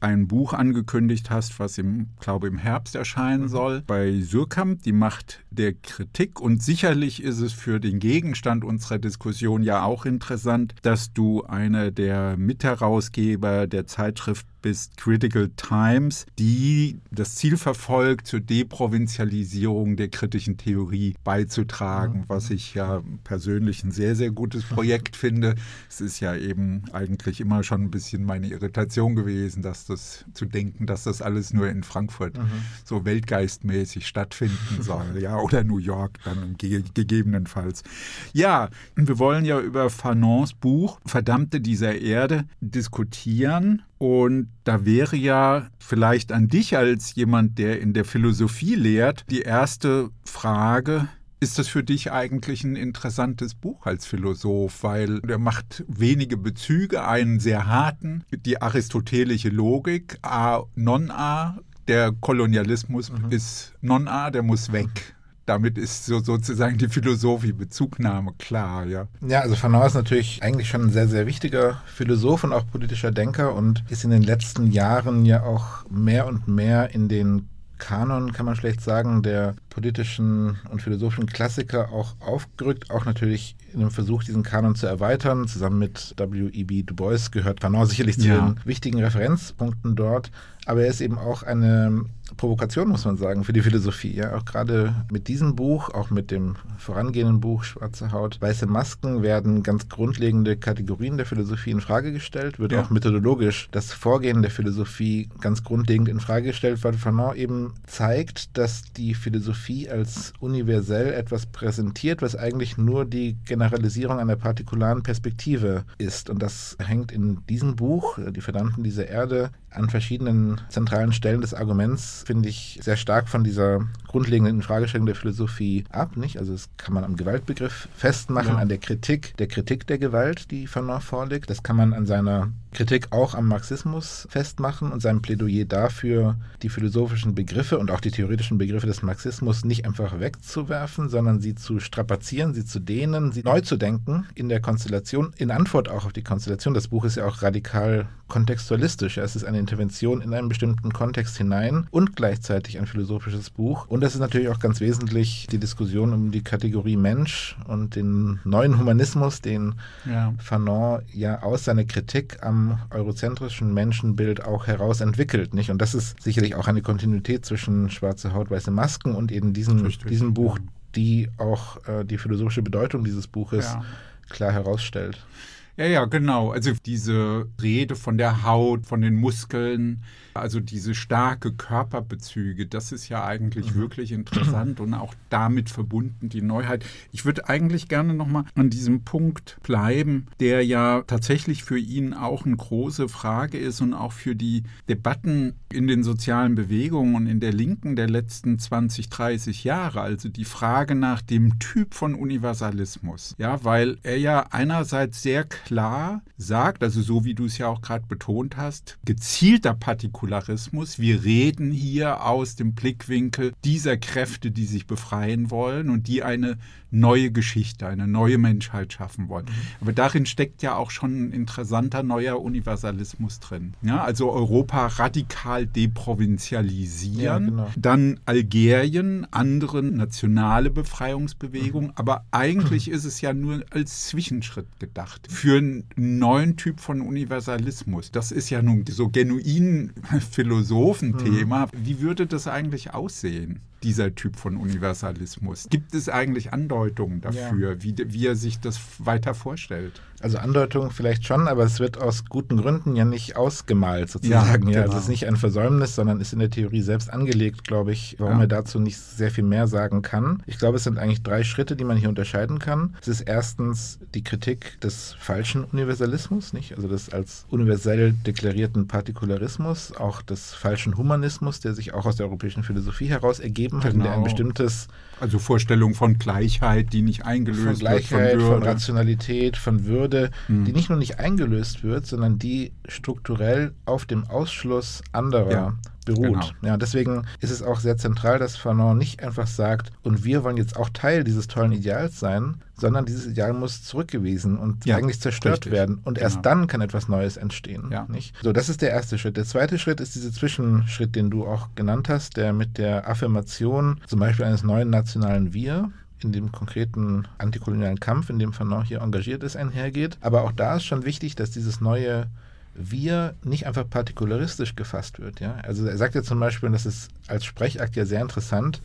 ein Buch angekündigt hast, was im, glaube im Herbst erscheinen mhm. soll, bei Surkamp, die Macht der Kritik. Und sicherlich ist es für den Gegenstand unserer Diskussion ja auch interessant, dass du einer der Mitherausgeber der Zeitschrift bist Critical Times, die das Ziel verfolgt, zur Deprovinzialisierung der kritischen Theorie beizutragen, mhm. was ich ja persönlich ein sehr, sehr gutes Projekt finde. Es ist ja eben eigentlich immer schon ein bisschen meine Irritation gewesen, dass das zu denken, dass das alles nur in Frankfurt mhm. so weltgeistmäßig stattfinden soll, ja, oder New York dann ge gegebenenfalls. Ja, wir wollen ja über Fanons Buch Verdammte dieser Erde diskutieren und da wäre ja vielleicht an dich als jemand, der in der Philosophie lehrt, die erste Frage, ist das für dich eigentlich ein interessantes Buch als Philosoph, weil er macht wenige Bezüge, einen sehr harten, die aristotelische Logik, A, Non-A, der Kolonialismus mhm. ist Non-A, der muss weg damit ist so sozusagen die Philosophie Bezugnahme klar, ja. Ja, also Fanon ist natürlich eigentlich schon ein sehr, sehr wichtiger Philosoph und auch politischer Denker und ist in den letzten Jahren ja auch mehr und mehr in den Kanon, kann man schlecht sagen, der politischen und philosophischen Klassiker auch aufgerückt, auch natürlich in dem Versuch, diesen Kanon zu erweitern. Zusammen mit W.E.B. Du Bois gehört Fanon sicherlich zu ja. den wichtigen Referenzpunkten dort. Aber er ist eben auch eine Provokation, muss man sagen, für die Philosophie. Ja, auch gerade mit diesem Buch, auch mit dem vorangehenden Buch Schwarze Haut, Weiße Masken werden ganz grundlegende Kategorien der Philosophie in Frage gestellt, wird ja. auch methodologisch das Vorgehen der Philosophie ganz grundlegend in Frage gestellt, weil Fanon eben zeigt, dass die Philosophie als universell etwas präsentiert, was eigentlich nur die Generalisierung einer partikularen Perspektive ist. Und das hängt in diesem Buch, Die Verdammten dieser Erde, an verschiedenen zentralen Stellen des Arguments, finde ich, sehr stark von dieser grundlegenden Infragestellung der Philosophie ab. Nicht? Also das kann man am Gewaltbegriff festmachen, ja. an der Kritik, der Kritik der Gewalt, die Fanon vorliegt. Das kann man an seiner Kritik auch am Marxismus festmachen und seinem Plädoyer dafür, die philosophischen Begriffe und auch die theoretischen Begriffe des Marxismus nicht einfach wegzuwerfen, sondern sie zu strapazieren, sie zu dehnen, sie neu zu denken in der Konstellation, in Antwort auch auf die Konstellation. Das Buch ist ja auch radikal kontextualistisch. Es ist eine Intervention in einen bestimmten Kontext hinein und gleichzeitig ein philosophisches Buch. Und das ist natürlich auch ganz wesentlich die Diskussion um die Kategorie Mensch und den neuen Humanismus, den ja. Fanon ja aus seiner Kritik am eurozentrischen Menschenbild auch heraus entwickelt. Nicht? Und das ist sicherlich auch eine Kontinuität zwischen Schwarze Haut, weiße Masken und eben diesem, diesem Buch, die auch äh, die philosophische Bedeutung dieses Buches ja. klar herausstellt. Ja, ja, genau. Also diese Rede von der Haut, von den Muskeln, also diese starke Körperbezüge, das ist ja eigentlich mhm. wirklich interessant und auch damit verbunden die Neuheit. Ich würde eigentlich gerne nochmal an diesem Punkt bleiben, der ja tatsächlich für ihn auch eine große Frage ist und auch für die Debatten in den sozialen Bewegungen und in der Linken der letzten 20, 30 Jahre. Also die Frage nach dem Typ von Universalismus. Ja, weil er ja einerseits sehr klar sagt, also so wie du es ja auch gerade betont hast, gezielter Partikularismus Säkularismus. Wir reden hier aus dem Blickwinkel dieser Kräfte, die sich befreien wollen und die eine neue Geschichte, eine neue Menschheit schaffen wollen. Mhm. Aber darin steckt ja auch schon ein interessanter neuer Universalismus drin. Ja, also Europa radikal deprovinzialisieren, ja, genau. dann Algerien, andere nationale Befreiungsbewegungen, mhm. aber eigentlich ist es ja nur als Zwischenschritt gedacht für einen neuen Typ von Universalismus. Das ist ja nun so genuin Philosophenthema. Mhm. Wie würde das eigentlich aussehen? Dieser Typ von Universalismus. Gibt es eigentlich Andeutungen dafür, ja. wie, wie er sich das weiter vorstellt? Also Andeutungen vielleicht schon, aber es wird aus guten Gründen ja nicht ausgemalt sozusagen. Ja, genau. ja, also es ist nicht ein Versäumnis, sondern ist in der Theorie selbst angelegt, glaube ich, warum ja. er dazu nicht sehr viel mehr sagen kann. Ich glaube, es sind eigentlich drei Schritte, die man hier unterscheiden kann. Es ist erstens die Kritik des falschen Universalismus, nicht? Also des als universell deklarierten Partikularismus, auch des falschen Humanismus, der sich auch aus der europäischen Philosophie heraus ergeben hat, genau. ein bestimmtes also Vorstellung von Gleichheit, die nicht eingelöst von Gleichheit, wird, von, von Rationalität, von Würde, hm. die nicht nur nicht eingelöst wird, sondern die strukturell auf dem Ausschluss anderer ja beruht. Genau. Ja, deswegen ist es auch sehr zentral, dass Fanon nicht einfach sagt, und wir wollen jetzt auch Teil dieses tollen Ideals sein, sondern dieses Ideal muss zurückgewiesen und ja, eigentlich zerstört richtig. werden. Und genau. erst dann kann etwas Neues entstehen. Ja. Nicht? So, das ist der erste Schritt. Der zweite Schritt ist dieser Zwischenschritt, den du auch genannt hast, der mit der Affirmation zum Beispiel eines neuen nationalen Wir in dem konkreten antikolonialen Kampf, in dem Fanon hier engagiert ist, einhergeht. Aber auch da ist schon wichtig, dass dieses neue wir nicht einfach partikularistisch gefasst wird. Ja? Also er sagt ja zum Beispiel, und das ist als Sprechakt ja sehr interessant,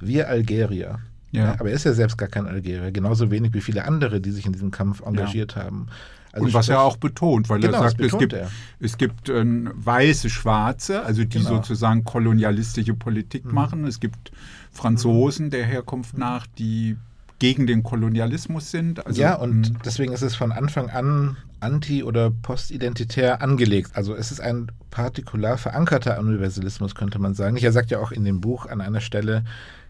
wir Algerier. Ja. ja. aber er ist ja selbst gar kein Algerier, genauso wenig wie viele andere, die sich in diesem Kampf engagiert ja. haben. Also und was er auch betont, weil genau, er sagt, es gibt, er. es gibt äh, weiße, schwarze, also die genau. sozusagen kolonialistische Politik mhm. machen. Es gibt Franzosen der Herkunft nach, die gegen den Kolonialismus sind. Also, ja, und hm. deswegen ist es von Anfang an anti- oder postidentitär angelegt. Also es ist ein partikular verankerter Universalismus, könnte man sagen. Er sagt ja auch in dem Buch an einer Stelle,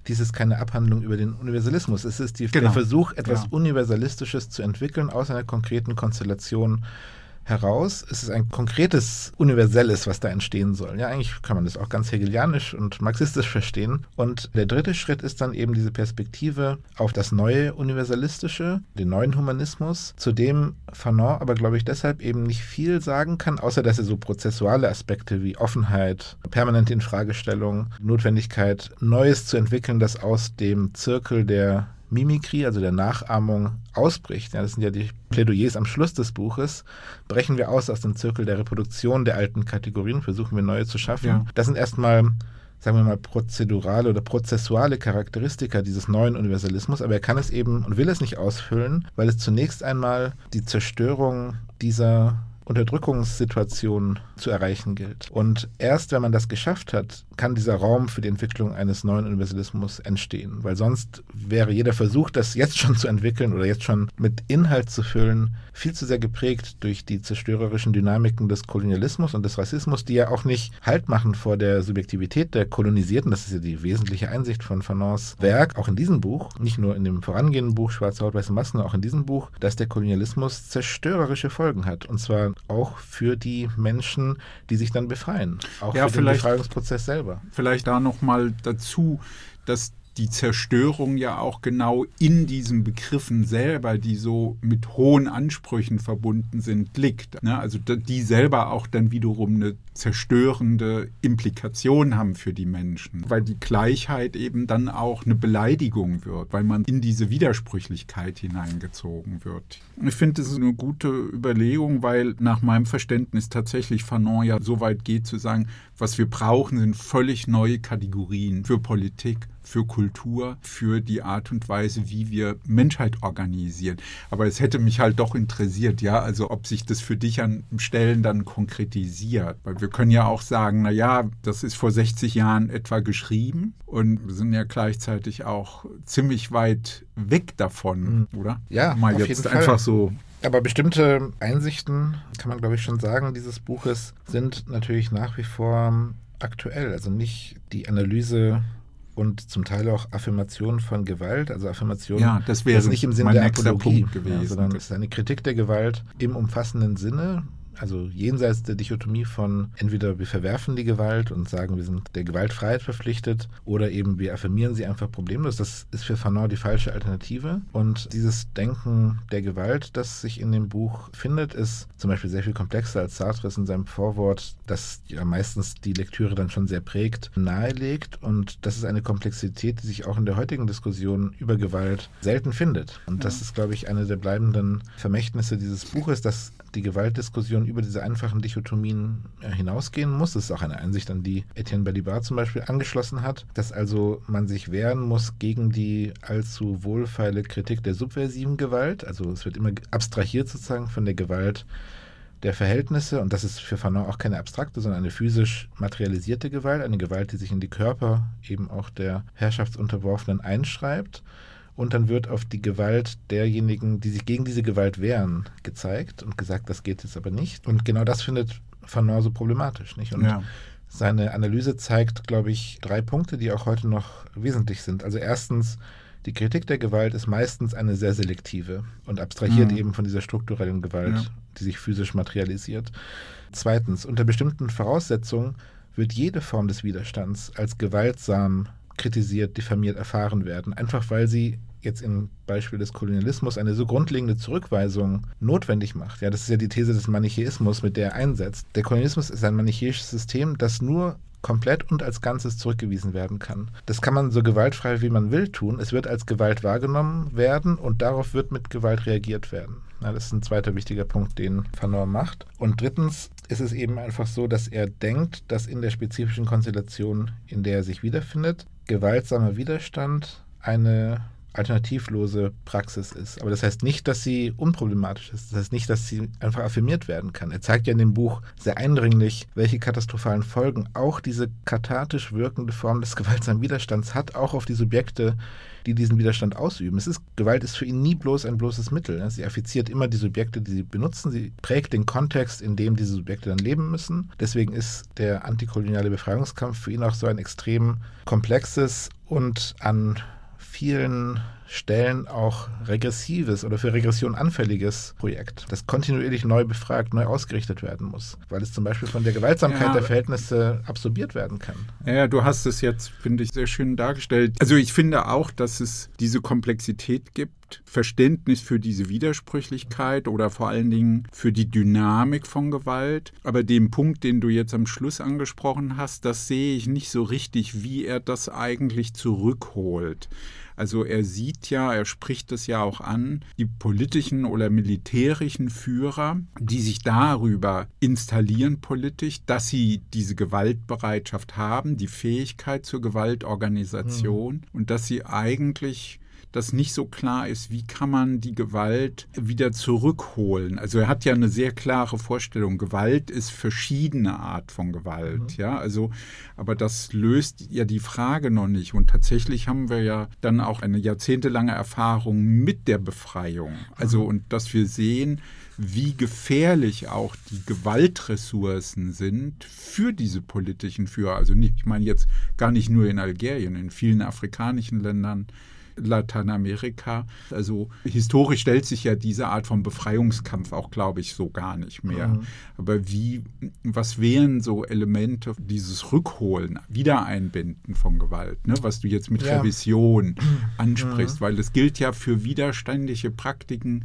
dies ist keine Abhandlung über den Universalismus. Es ist die, genau. der Versuch, etwas ja. Universalistisches zu entwickeln aus einer konkreten Konstellation heraus. Es ist ein konkretes Universelles, was da entstehen soll. Ja, eigentlich kann man das auch ganz hegelianisch und marxistisch verstehen. Und der dritte Schritt ist dann eben diese Perspektive auf das neue Universalistische, den neuen Humanismus, zu dem Fanon aber, glaube ich, deshalb eben nicht viel sagen kann, außer dass er so prozessuale Aspekte wie Offenheit, permanente Infragestellung, Notwendigkeit, Neues zu entwickeln, das aus dem Zirkel der Mimikrie, also der Nachahmung, ausbricht, ja, das sind ja die Plädoyers am Schluss des Buches, brechen wir aus aus dem Zirkel der Reproduktion der alten Kategorien, versuchen wir neue zu schaffen. Ja. Das sind erstmal sagen wir mal, prozedurale oder prozessuale Charakteristika dieses neuen Universalismus, aber er kann es eben und will es nicht ausfüllen, weil es zunächst einmal die Zerstörung dieser Unterdrückungssituation zu erreichen gilt. Und erst wenn man das geschafft hat, kann dieser Raum für die Entwicklung eines neuen Universalismus entstehen. Weil sonst wäre jeder Versuch, das jetzt schon zu entwickeln oder jetzt schon mit Inhalt zu füllen, viel zu sehr geprägt durch die zerstörerischen Dynamiken des Kolonialismus und des Rassismus, die ja auch nicht Halt machen vor der Subjektivität der Kolonisierten. Das ist ja die wesentliche Einsicht von Fanons Werk, auch in diesem Buch, nicht nur in dem vorangehenden Buch Schwarze Haut, weiße Masken, auch in diesem Buch, dass der Kolonialismus zerstörerische Folgen hat. Und zwar auch für die Menschen, die sich dann befreien. Auch ja, für den Befreiungsprozess selber. Vielleicht da nochmal dazu, dass die Zerstörung ja auch genau in diesen Begriffen selber, die so mit hohen Ansprüchen verbunden sind, liegt. Ne? Also die selber auch dann wiederum eine zerstörende Implikation haben für die Menschen, weil die Gleichheit eben dann auch eine Beleidigung wird, weil man in diese Widersprüchlichkeit hineingezogen wird. Ich finde, das ist eine gute Überlegung, weil nach meinem Verständnis tatsächlich Fanon ja so weit geht zu sagen, was wir brauchen, sind völlig neue Kategorien für Politik, für Kultur, für die Art und Weise, wie wir Menschheit organisieren. Aber es hätte mich halt doch interessiert, ja, also ob sich das für dich an Stellen dann konkretisiert, weil wir können ja auch sagen, na ja, das ist vor 60 Jahren etwa geschrieben und wir sind ja gleichzeitig auch ziemlich weit weg davon, mhm. oder? Ja, mal jetzt einfach so aber bestimmte Einsichten, kann man glaube ich schon sagen, dieses Buches sind natürlich nach wie vor aktuell. Also nicht die Analyse und zum Teil auch Affirmation von Gewalt, also Affirmation ja, das wäre nicht im Sinne der Apologie, gewesen, ja, sondern es ist eine Kritik der Gewalt im umfassenden Sinne, also jenseits der Dichotomie von entweder wir verwerfen die Gewalt und sagen, wir sind der Gewaltfreiheit verpflichtet oder eben wir affirmieren sie einfach problemlos. Das ist für Fanon die falsche Alternative. Und dieses Denken der Gewalt, das sich in dem Buch findet, ist zum Beispiel sehr viel komplexer als Sartre in seinem Vorwort, das ja meistens die Lektüre dann schon sehr prägt, nahelegt. Und das ist eine Komplexität, die sich auch in der heutigen Diskussion über Gewalt selten findet. Und das ist, glaube ich, eine der bleibenden Vermächtnisse dieses Buches, dass die Gewaltdiskussion über diese einfachen Dichotomien äh, hinausgehen muss. Das ist auch eine Einsicht, an die Etienne Balibar zum Beispiel angeschlossen hat, dass also man sich wehren muss gegen die allzu wohlfeile Kritik der subversiven Gewalt. Also es wird immer abstrahiert sozusagen von der Gewalt der Verhältnisse, und das ist für Fanon auch keine abstrakte, sondern eine physisch materialisierte Gewalt, eine Gewalt, die sich in die Körper eben auch der Herrschaftsunterworfenen einschreibt. Und dann wird auf die Gewalt derjenigen, die sich gegen diese Gewalt wehren, gezeigt und gesagt, das geht jetzt aber nicht. Und genau das findet Fanon so problematisch. Nicht? Und ja. seine Analyse zeigt, glaube ich, drei Punkte, die auch heute noch wesentlich sind. Also erstens, die Kritik der Gewalt ist meistens eine sehr selektive und abstrahiert mhm. eben von dieser strukturellen Gewalt, ja. die sich physisch materialisiert. Zweitens, unter bestimmten Voraussetzungen wird jede Form des Widerstands als gewaltsam kritisiert, diffamiert erfahren werden, einfach weil sie jetzt im Beispiel des Kolonialismus eine so grundlegende Zurückweisung notwendig macht. Ja, das ist ja die These des Manichäismus, mit der er einsetzt. Der Kolonialismus ist ein manichäisches System, das nur komplett und als Ganzes zurückgewiesen werden kann. Das kann man so gewaltfrei wie man will tun. Es wird als Gewalt wahrgenommen werden und darauf wird mit Gewalt reagiert werden. Ja, das ist ein zweiter wichtiger Punkt, den Fanon macht. Und drittens ist es eben einfach so, dass er denkt, dass in der spezifischen Konstellation, in der er sich wiederfindet, gewaltsamer Widerstand eine alternativlose Praxis ist. Aber das heißt nicht, dass sie unproblematisch ist. Das heißt nicht, dass sie einfach affirmiert werden kann. Er zeigt ja in dem Buch sehr eindringlich, welche katastrophalen Folgen auch diese kathartisch wirkende Form des gewaltsamen Widerstands hat, auch auf die Subjekte, die diesen Widerstand ausüben. Es ist, Gewalt ist für ihn nie bloß ein bloßes Mittel. Sie affiziert immer die Subjekte, die sie benutzen. Sie prägt den Kontext, in dem diese Subjekte dann leben müssen. Deswegen ist der antikoloniale Befreiungskampf für ihn auch so ein extrem komplexes und an vielen Stellen auch regressives oder für Regression anfälliges Projekt, das kontinuierlich neu befragt, neu ausgerichtet werden muss, weil es zum Beispiel von der Gewaltsamkeit ja, der Verhältnisse absorbiert werden kann. Ja, du hast es jetzt, finde ich, sehr schön dargestellt. Also ich finde auch, dass es diese Komplexität gibt, Verständnis für diese Widersprüchlichkeit oder vor allen Dingen für die Dynamik von Gewalt. Aber den Punkt, den du jetzt am Schluss angesprochen hast, das sehe ich nicht so richtig, wie er das eigentlich zurückholt. Also er sieht ja, er spricht es ja auch an, die politischen oder militärischen Führer, die sich darüber installieren politisch, dass sie diese Gewaltbereitschaft haben, die Fähigkeit zur Gewaltorganisation mhm. und dass sie eigentlich dass nicht so klar ist, wie kann man die Gewalt wieder zurückholen. Also er hat ja eine sehr klare Vorstellung. Gewalt ist verschiedene Art von Gewalt, mhm. ja. Also, aber das löst ja die Frage noch nicht. Und tatsächlich haben wir ja dann auch eine jahrzehntelange Erfahrung mit der Befreiung. Also mhm. und dass wir sehen, wie gefährlich auch die Gewaltressourcen sind für diese politischen Führer. Also nicht, ich meine jetzt gar nicht nur in Algerien, in vielen afrikanischen Ländern Lateinamerika. Also historisch stellt sich ja diese Art von Befreiungskampf auch, glaube ich, so gar nicht mehr. Mhm. Aber wie, was wären so Elemente dieses Rückholen, Wiedereinbinden von Gewalt, ne? was du jetzt mit ja. Revision ansprichst, mhm. weil das gilt ja für widerständige Praktiken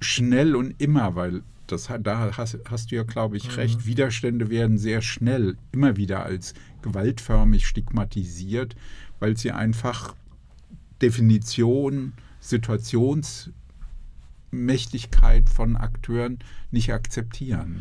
schnell und immer, weil das, da hast, hast du ja, glaube ich, mhm. recht. Widerstände werden sehr schnell immer wieder als gewaltförmig stigmatisiert, weil sie einfach Definition, Situationsmächtigkeit von Akteuren nicht akzeptieren.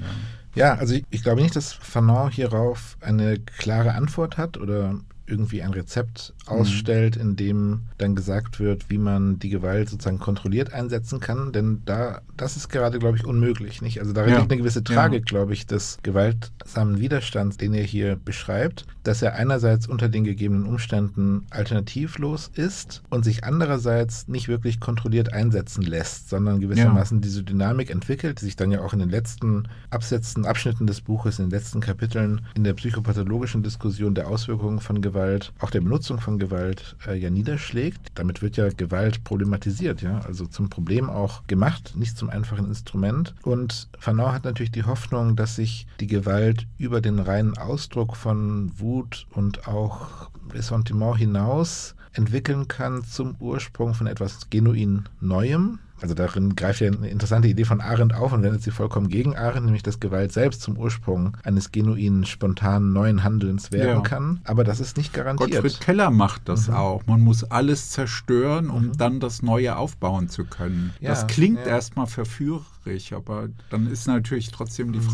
Ja, ja also ich, ich, glaube nicht, dass Fanon hierauf eine klare Antwort hat oder irgendwie ein Rezept ausstellt, in dem dann gesagt wird, wie man die Gewalt sozusagen kontrolliert einsetzen kann. Denn da, das ist gerade, glaube ich, unmöglich. Nicht? Also darin ja. liegt eine gewisse Tragik, ja. glaube ich, des gewaltsamen Widerstands, den er hier beschreibt, dass er einerseits unter den gegebenen Umständen alternativlos ist und sich andererseits nicht wirklich kontrolliert einsetzen lässt, sondern gewissermaßen ja. diese Dynamik entwickelt, die sich dann ja auch in den letzten Absätzen, Abschnitten des Buches, in den letzten Kapiteln in der psychopathologischen Diskussion der Auswirkungen von Gewalt Gewalt, auch der Benutzung von Gewalt äh, ja niederschlägt. Damit wird ja Gewalt problematisiert, ja, also zum Problem auch gemacht, nicht zum einfachen Instrument. Und Fanon hat natürlich die Hoffnung, dass sich die Gewalt über den reinen Ausdruck von Wut und auch Ressentiment hinaus entwickeln kann zum Ursprung von etwas genuin Neuem, also darin greift ja eine interessante Idee von Arendt auf und wendet sie vollkommen gegen Arendt, nämlich dass Gewalt selbst zum Ursprung eines genuinen, spontanen, neuen Handelns werden ja. kann. Aber das ist nicht garantiert. Gottfried Keller macht das mhm. auch. Man muss alles zerstören, um mhm. dann das Neue aufbauen zu können. Ja, das klingt ja. erstmal verführerisch, aber dann ist natürlich trotzdem die mhm.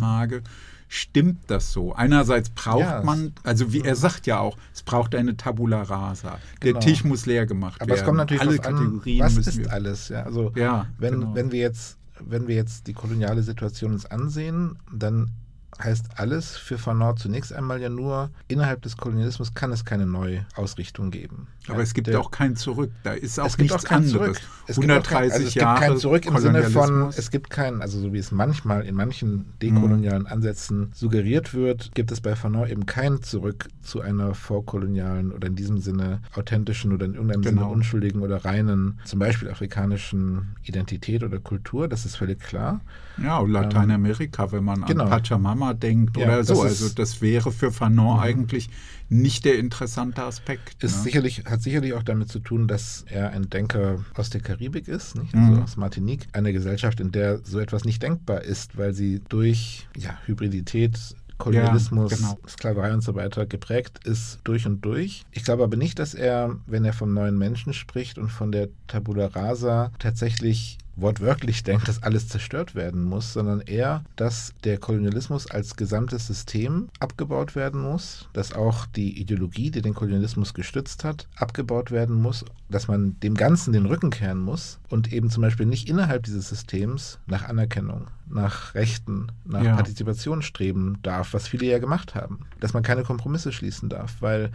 Stimmt das so? Einerseits braucht ja, man, also wie er sagt ja auch, es braucht eine Tabula rasa. Der genau. Tisch muss leer gemacht Aber werden. Aber es kommt natürlich Alle Kategorien an, was ist wir, alles? Ja, also ja, wenn, genau. wenn wir jetzt wenn wir jetzt die koloniale Situation uns ansehen, dann heißt alles für Fanon zunächst einmal ja nur, innerhalb des Kolonialismus kann es keine neue Ausrichtung geben. Aber ja, es gibt der, auch kein Zurück, da ist auch nichts auch anderes. Zurück. Es 130 also es Jahre gibt kein Zurück im Sinne von, es gibt kein, also so wie es manchmal in manchen dekolonialen Ansätzen suggeriert wird, gibt es bei Fanon eben kein Zurück zu einer vorkolonialen oder in diesem Sinne authentischen oder in irgendeinem genau. Sinne unschuldigen oder reinen, zum Beispiel afrikanischen Identität oder Kultur, das ist völlig klar. Ja, und Lateinamerika, ähm, wenn man genau. an Pachamama denkt ja, oder so. Also das wäre für Fanon mhm. eigentlich nicht der interessante Aspekt. Ist ne? sicherlich, hat sicherlich auch damit zu tun, dass er ein Denker aus der Karibik ist, nicht? also mhm. aus Martinique. Eine Gesellschaft, in der so etwas nicht denkbar ist, weil sie durch ja, Hybridität Kolonialismus, ja, genau. Sklaverei und so weiter geprägt ist durch und durch. Ich glaube aber nicht, dass er, wenn er vom neuen Menschen spricht und von der Tabula Rasa, tatsächlich wortwörtlich denkt, dass alles zerstört werden muss, sondern eher, dass der Kolonialismus als gesamtes System abgebaut werden muss, dass auch die Ideologie, die den Kolonialismus gestützt hat, abgebaut werden muss, dass man dem Ganzen den Rücken kehren muss und eben zum Beispiel nicht innerhalb dieses Systems nach Anerkennung, nach Rechten, nach ja. Partizipation streben darf, was viele ja gemacht haben, dass man keine Kompromisse schließen darf, weil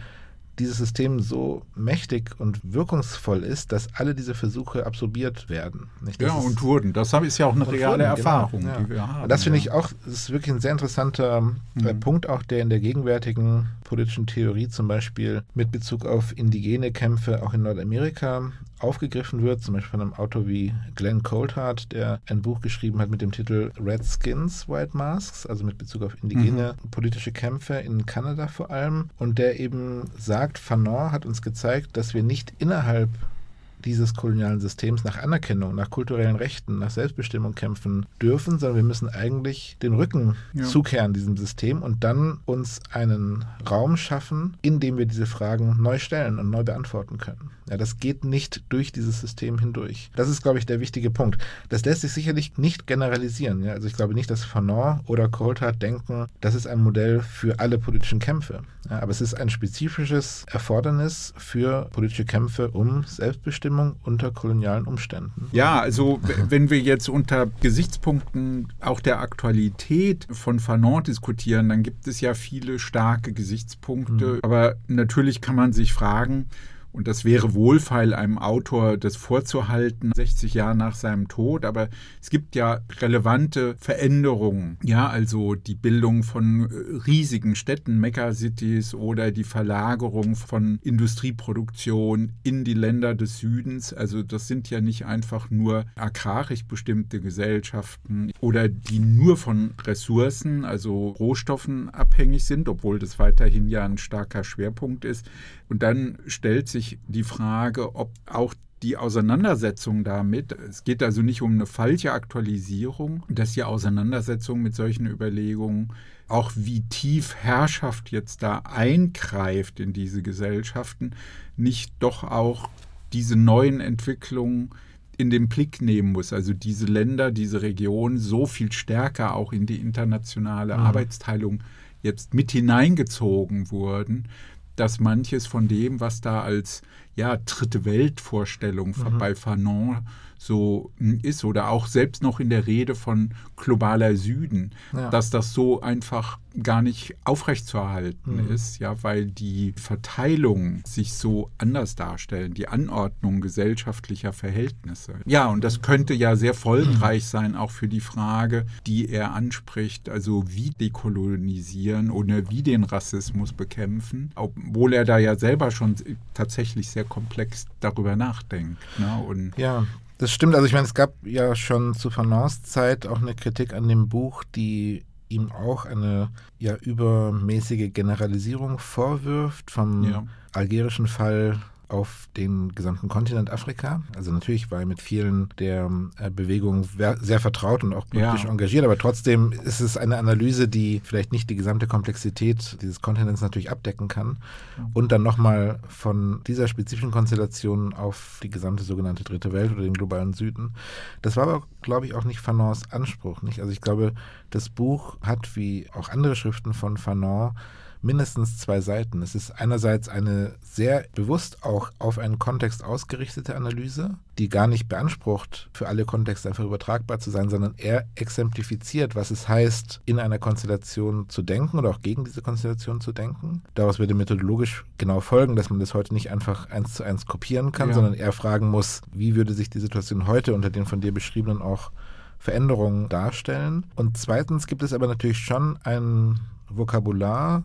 dieses System so mächtig und wirkungsvoll ist, dass alle diese Versuche absorbiert werden. Ja, und wurden. Das ist ja auch eine reale wurden, genau. Erfahrung, genau, ja. die wir haben. Das finde ich auch, das ist wirklich ein sehr interessanter äh, mhm. Punkt, auch der in der gegenwärtigen politischen Theorie zum Beispiel mit Bezug auf indigene Kämpfe auch in Nordamerika aufgegriffen wird, zum Beispiel von einem Autor wie Glenn Coulthard, der ein Buch geschrieben hat mit dem Titel Redskins, White Masks, also mit Bezug auf indigene mhm. politische Kämpfe in Kanada vor allem, und der eben sagt, Fanon hat uns gezeigt, dass wir nicht innerhalb dieses kolonialen Systems nach Anerkennung, nach kulturellen Rechten, nach Selbstbestimmung kämpfen dürfen, sondern wir müssen eigentlich den Rücken ja. zukehren diesem System und dann uns einen Raum schaffen, in dem wir diese Fragen neu stellen und neu beantworten können. Ja, das geht nicht durch dieses System hindurch. Das ist, glaube ich, der wichtige Punkt. Das lässt sich sicherlich nicht generalisieren. Ja? Also ich glaube nicht, dass Fanon oder Coulthard denken, das ist ein Modell für alle politischen Kämpfe. Ja, aber es ist ein spezifisches Erfordernis für politische Kämpfe um Selbstbestimmung unter kolonialen Umständen. Ja, also wenn wir jetzt unter Gesichtspunkten auch der Aktualität von Fanon diskutieren, dann gibt es ja viele starke Gesichtspunkte. Mhm. Aber natürlich kann man sich fragen, und das wäre wohlfeil, einem Autor das vorzuhalten, 60 Jahre nach seinem Tod. Aber es gibt ja relevante Veränderungen. Ja, also die Bildung von äh, riesigen Städten, Megacities oder die Verlagerung von Industrieproduktion in die Länder des Südens. Also das sind ja nicht einfach nur agrarisch bestimmte Gesellschaften oder die nur von Ressourcen, also Rohstoffen abhängig sind, obwohl das weiterhin ja ein starker Schwerpunkt ist. Und dann stellt sich sich die Frage, ob auch die Auseinandersetzung damit, es geht also nicht um eine falsche Aktualisierung, dass die Auseinandersetzung mit solchen Überlegungen, auch wie tief Herrschaft jetzt da eingreift in diese Gesellschaften, nicht doch auch diese neuen Entwicklungen in den Blick nehmen muss. Also diese Länder, diese Region so viel stärker auch in die internationale mhm. Arbeitsteilung jetzt mit hineingezogen wurden, dass manches von dem, was da als ja, dritte Weltvorstellung mhm. bei Fanon so hm, ist oder auch selbst noch in der Rede von globaler Süden, ja. dass das so einfach gar nicht aufrechtzuerhalten mhm. ist, ja, weil die Verteilung sich so anders darstellen, die Anordnung gesellschaftlicher Verhältnisse. Ja, und das könnte ja sehr folgenreich mhm. sein, auch für die Frage, die er anspricht, also wie dekolonisieren oder wie den Rassismus bekämpfen, obwohl er da ja selber schon tatsächlich sehr komplex darüber nachdenkt. Ne? Und ja, das stimmt. Also ich meine, es gab ja schon zu Fanons Zeit auch eine Kritik an dem Buch, die ihm auch eine ja übermäßige Generalisierung vorwirft vom ja. algerischen Fall auf den gesamten Kontinent Afrika. Also natürlich war er mit vielen der äh, Bewegungen sehr vertraut und auch politisch ja. engagiert, aber trotzdem ist es eine Analyse, die vielleicht nicht die gesamte Komplexität dieses Kontinents natürlich abdecken kann und dann nochmal von dieser spezifischen Konstellation auf die gesamte sogenannte Dritte Welt oder den globalen Süden. Das war aber, glaube ich, auch nicht Fanons Anspruch. Nicht? Also ich glaube, das Buch hat, wie auch andere Schriften von Fanon, mindestens zwei Seiten. Es ist einerseits eine sehr bewusst auch auf einen Kontext ausgerichtete Analyse, die gar nicht beansprucht, für alle Kontexte einfach übertragbar zu sein, sondern er exemplifiziert, was es heißt, in einer Konstellation zu denken oder auch gegen diese Konstellation zu denken. Daraus würde methodologisch genau folgen, dass man das heute nicht einfach eins zu eins kopieren kann, ja. sondern er fragen muss, wie würde sich die Situation heute unter den von dir beschriebenen auch Veränderungen darstellen. Und zweitens gibt es aber natürlich schon ein Vokabular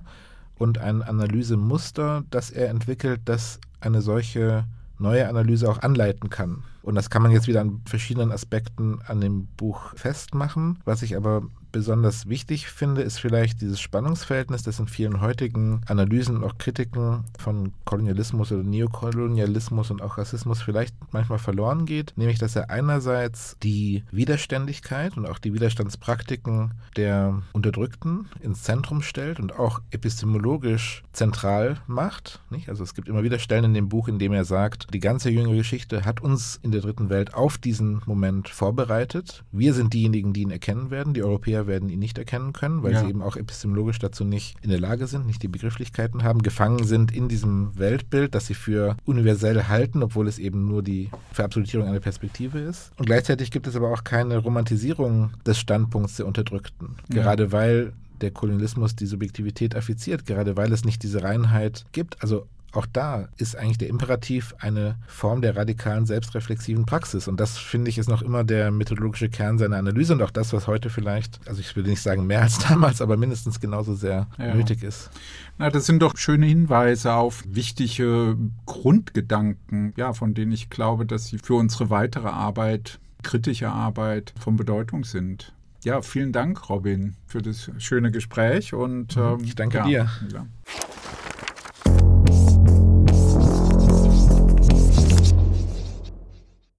und ein Analysemuster, das er entwickelt, das eine solche neue Analyse auch anleiten kann. Und das kann man jetzt wieder an verschiedenen Aspekten an dem Buch festmachen. Was ich aber besonders wichtig finde, ist vielleicht dieses Spannungsverhältnis, das in vielen heutigen Analysen und auch Kritiken von Kolonialismus oder Neokolonialismus und auch Rassismus vielleicht manchmal verloren geht, nämlich dass er einerseits die Widerständigkeit und auch die Widerstandspraktiken der Unterdrückten ins Zentrum stellt und auch epistemologisch zentral macht. Nicht? Also es gibt immer wieder Stellen in dem Buch, in dem er sagt, die ganze jüngere Geschichte hat uns in der dritten Welt auf diesen Moment vorbereitet. Wir sind diejenigen, die ihn erkennen werden. Die Europäer werden ihn nicht erkennen können, weil ja. sie eben auch epistemologisch dazu nicht in der Lage sind, nicht die Begrifflichkeiten haben, gefangen sind in diesem Weltbild, das sie für universell halten, obwohl es eben nur die Verabsolutierung einer Perspektive ist. Und gleichzeitig gibt es aber auch keine Romantisierung des Standpunkts der Unterdrückten. Ja. Gerade weil der Kolonialismus die Subjektivität affiziert, gerade weil es nicht diese Reinheit gibt. Also auch da ist eigentlich der Imperativ eine Form der radikalen selbstreflexiven Praxis. Und das, finde ich, ist noch immer der methodologische Kern seiner Analyse und auch das, was heute vielleicht, also ich würde nicht sagen mehr als damals, aber mindestens genauso sehr ja. nötig ist. Na, das sind doch schöne Hinweise auf wichtige Grundgedanken, ja, von denen ich glaube, dass sie für unsere weitere Arbeit, kritische Arbeit von Bedeutung sind. Ja, vielen Dank, Robin, für das schöne Gespräch und ähm, ich danke ja, dir. Ja.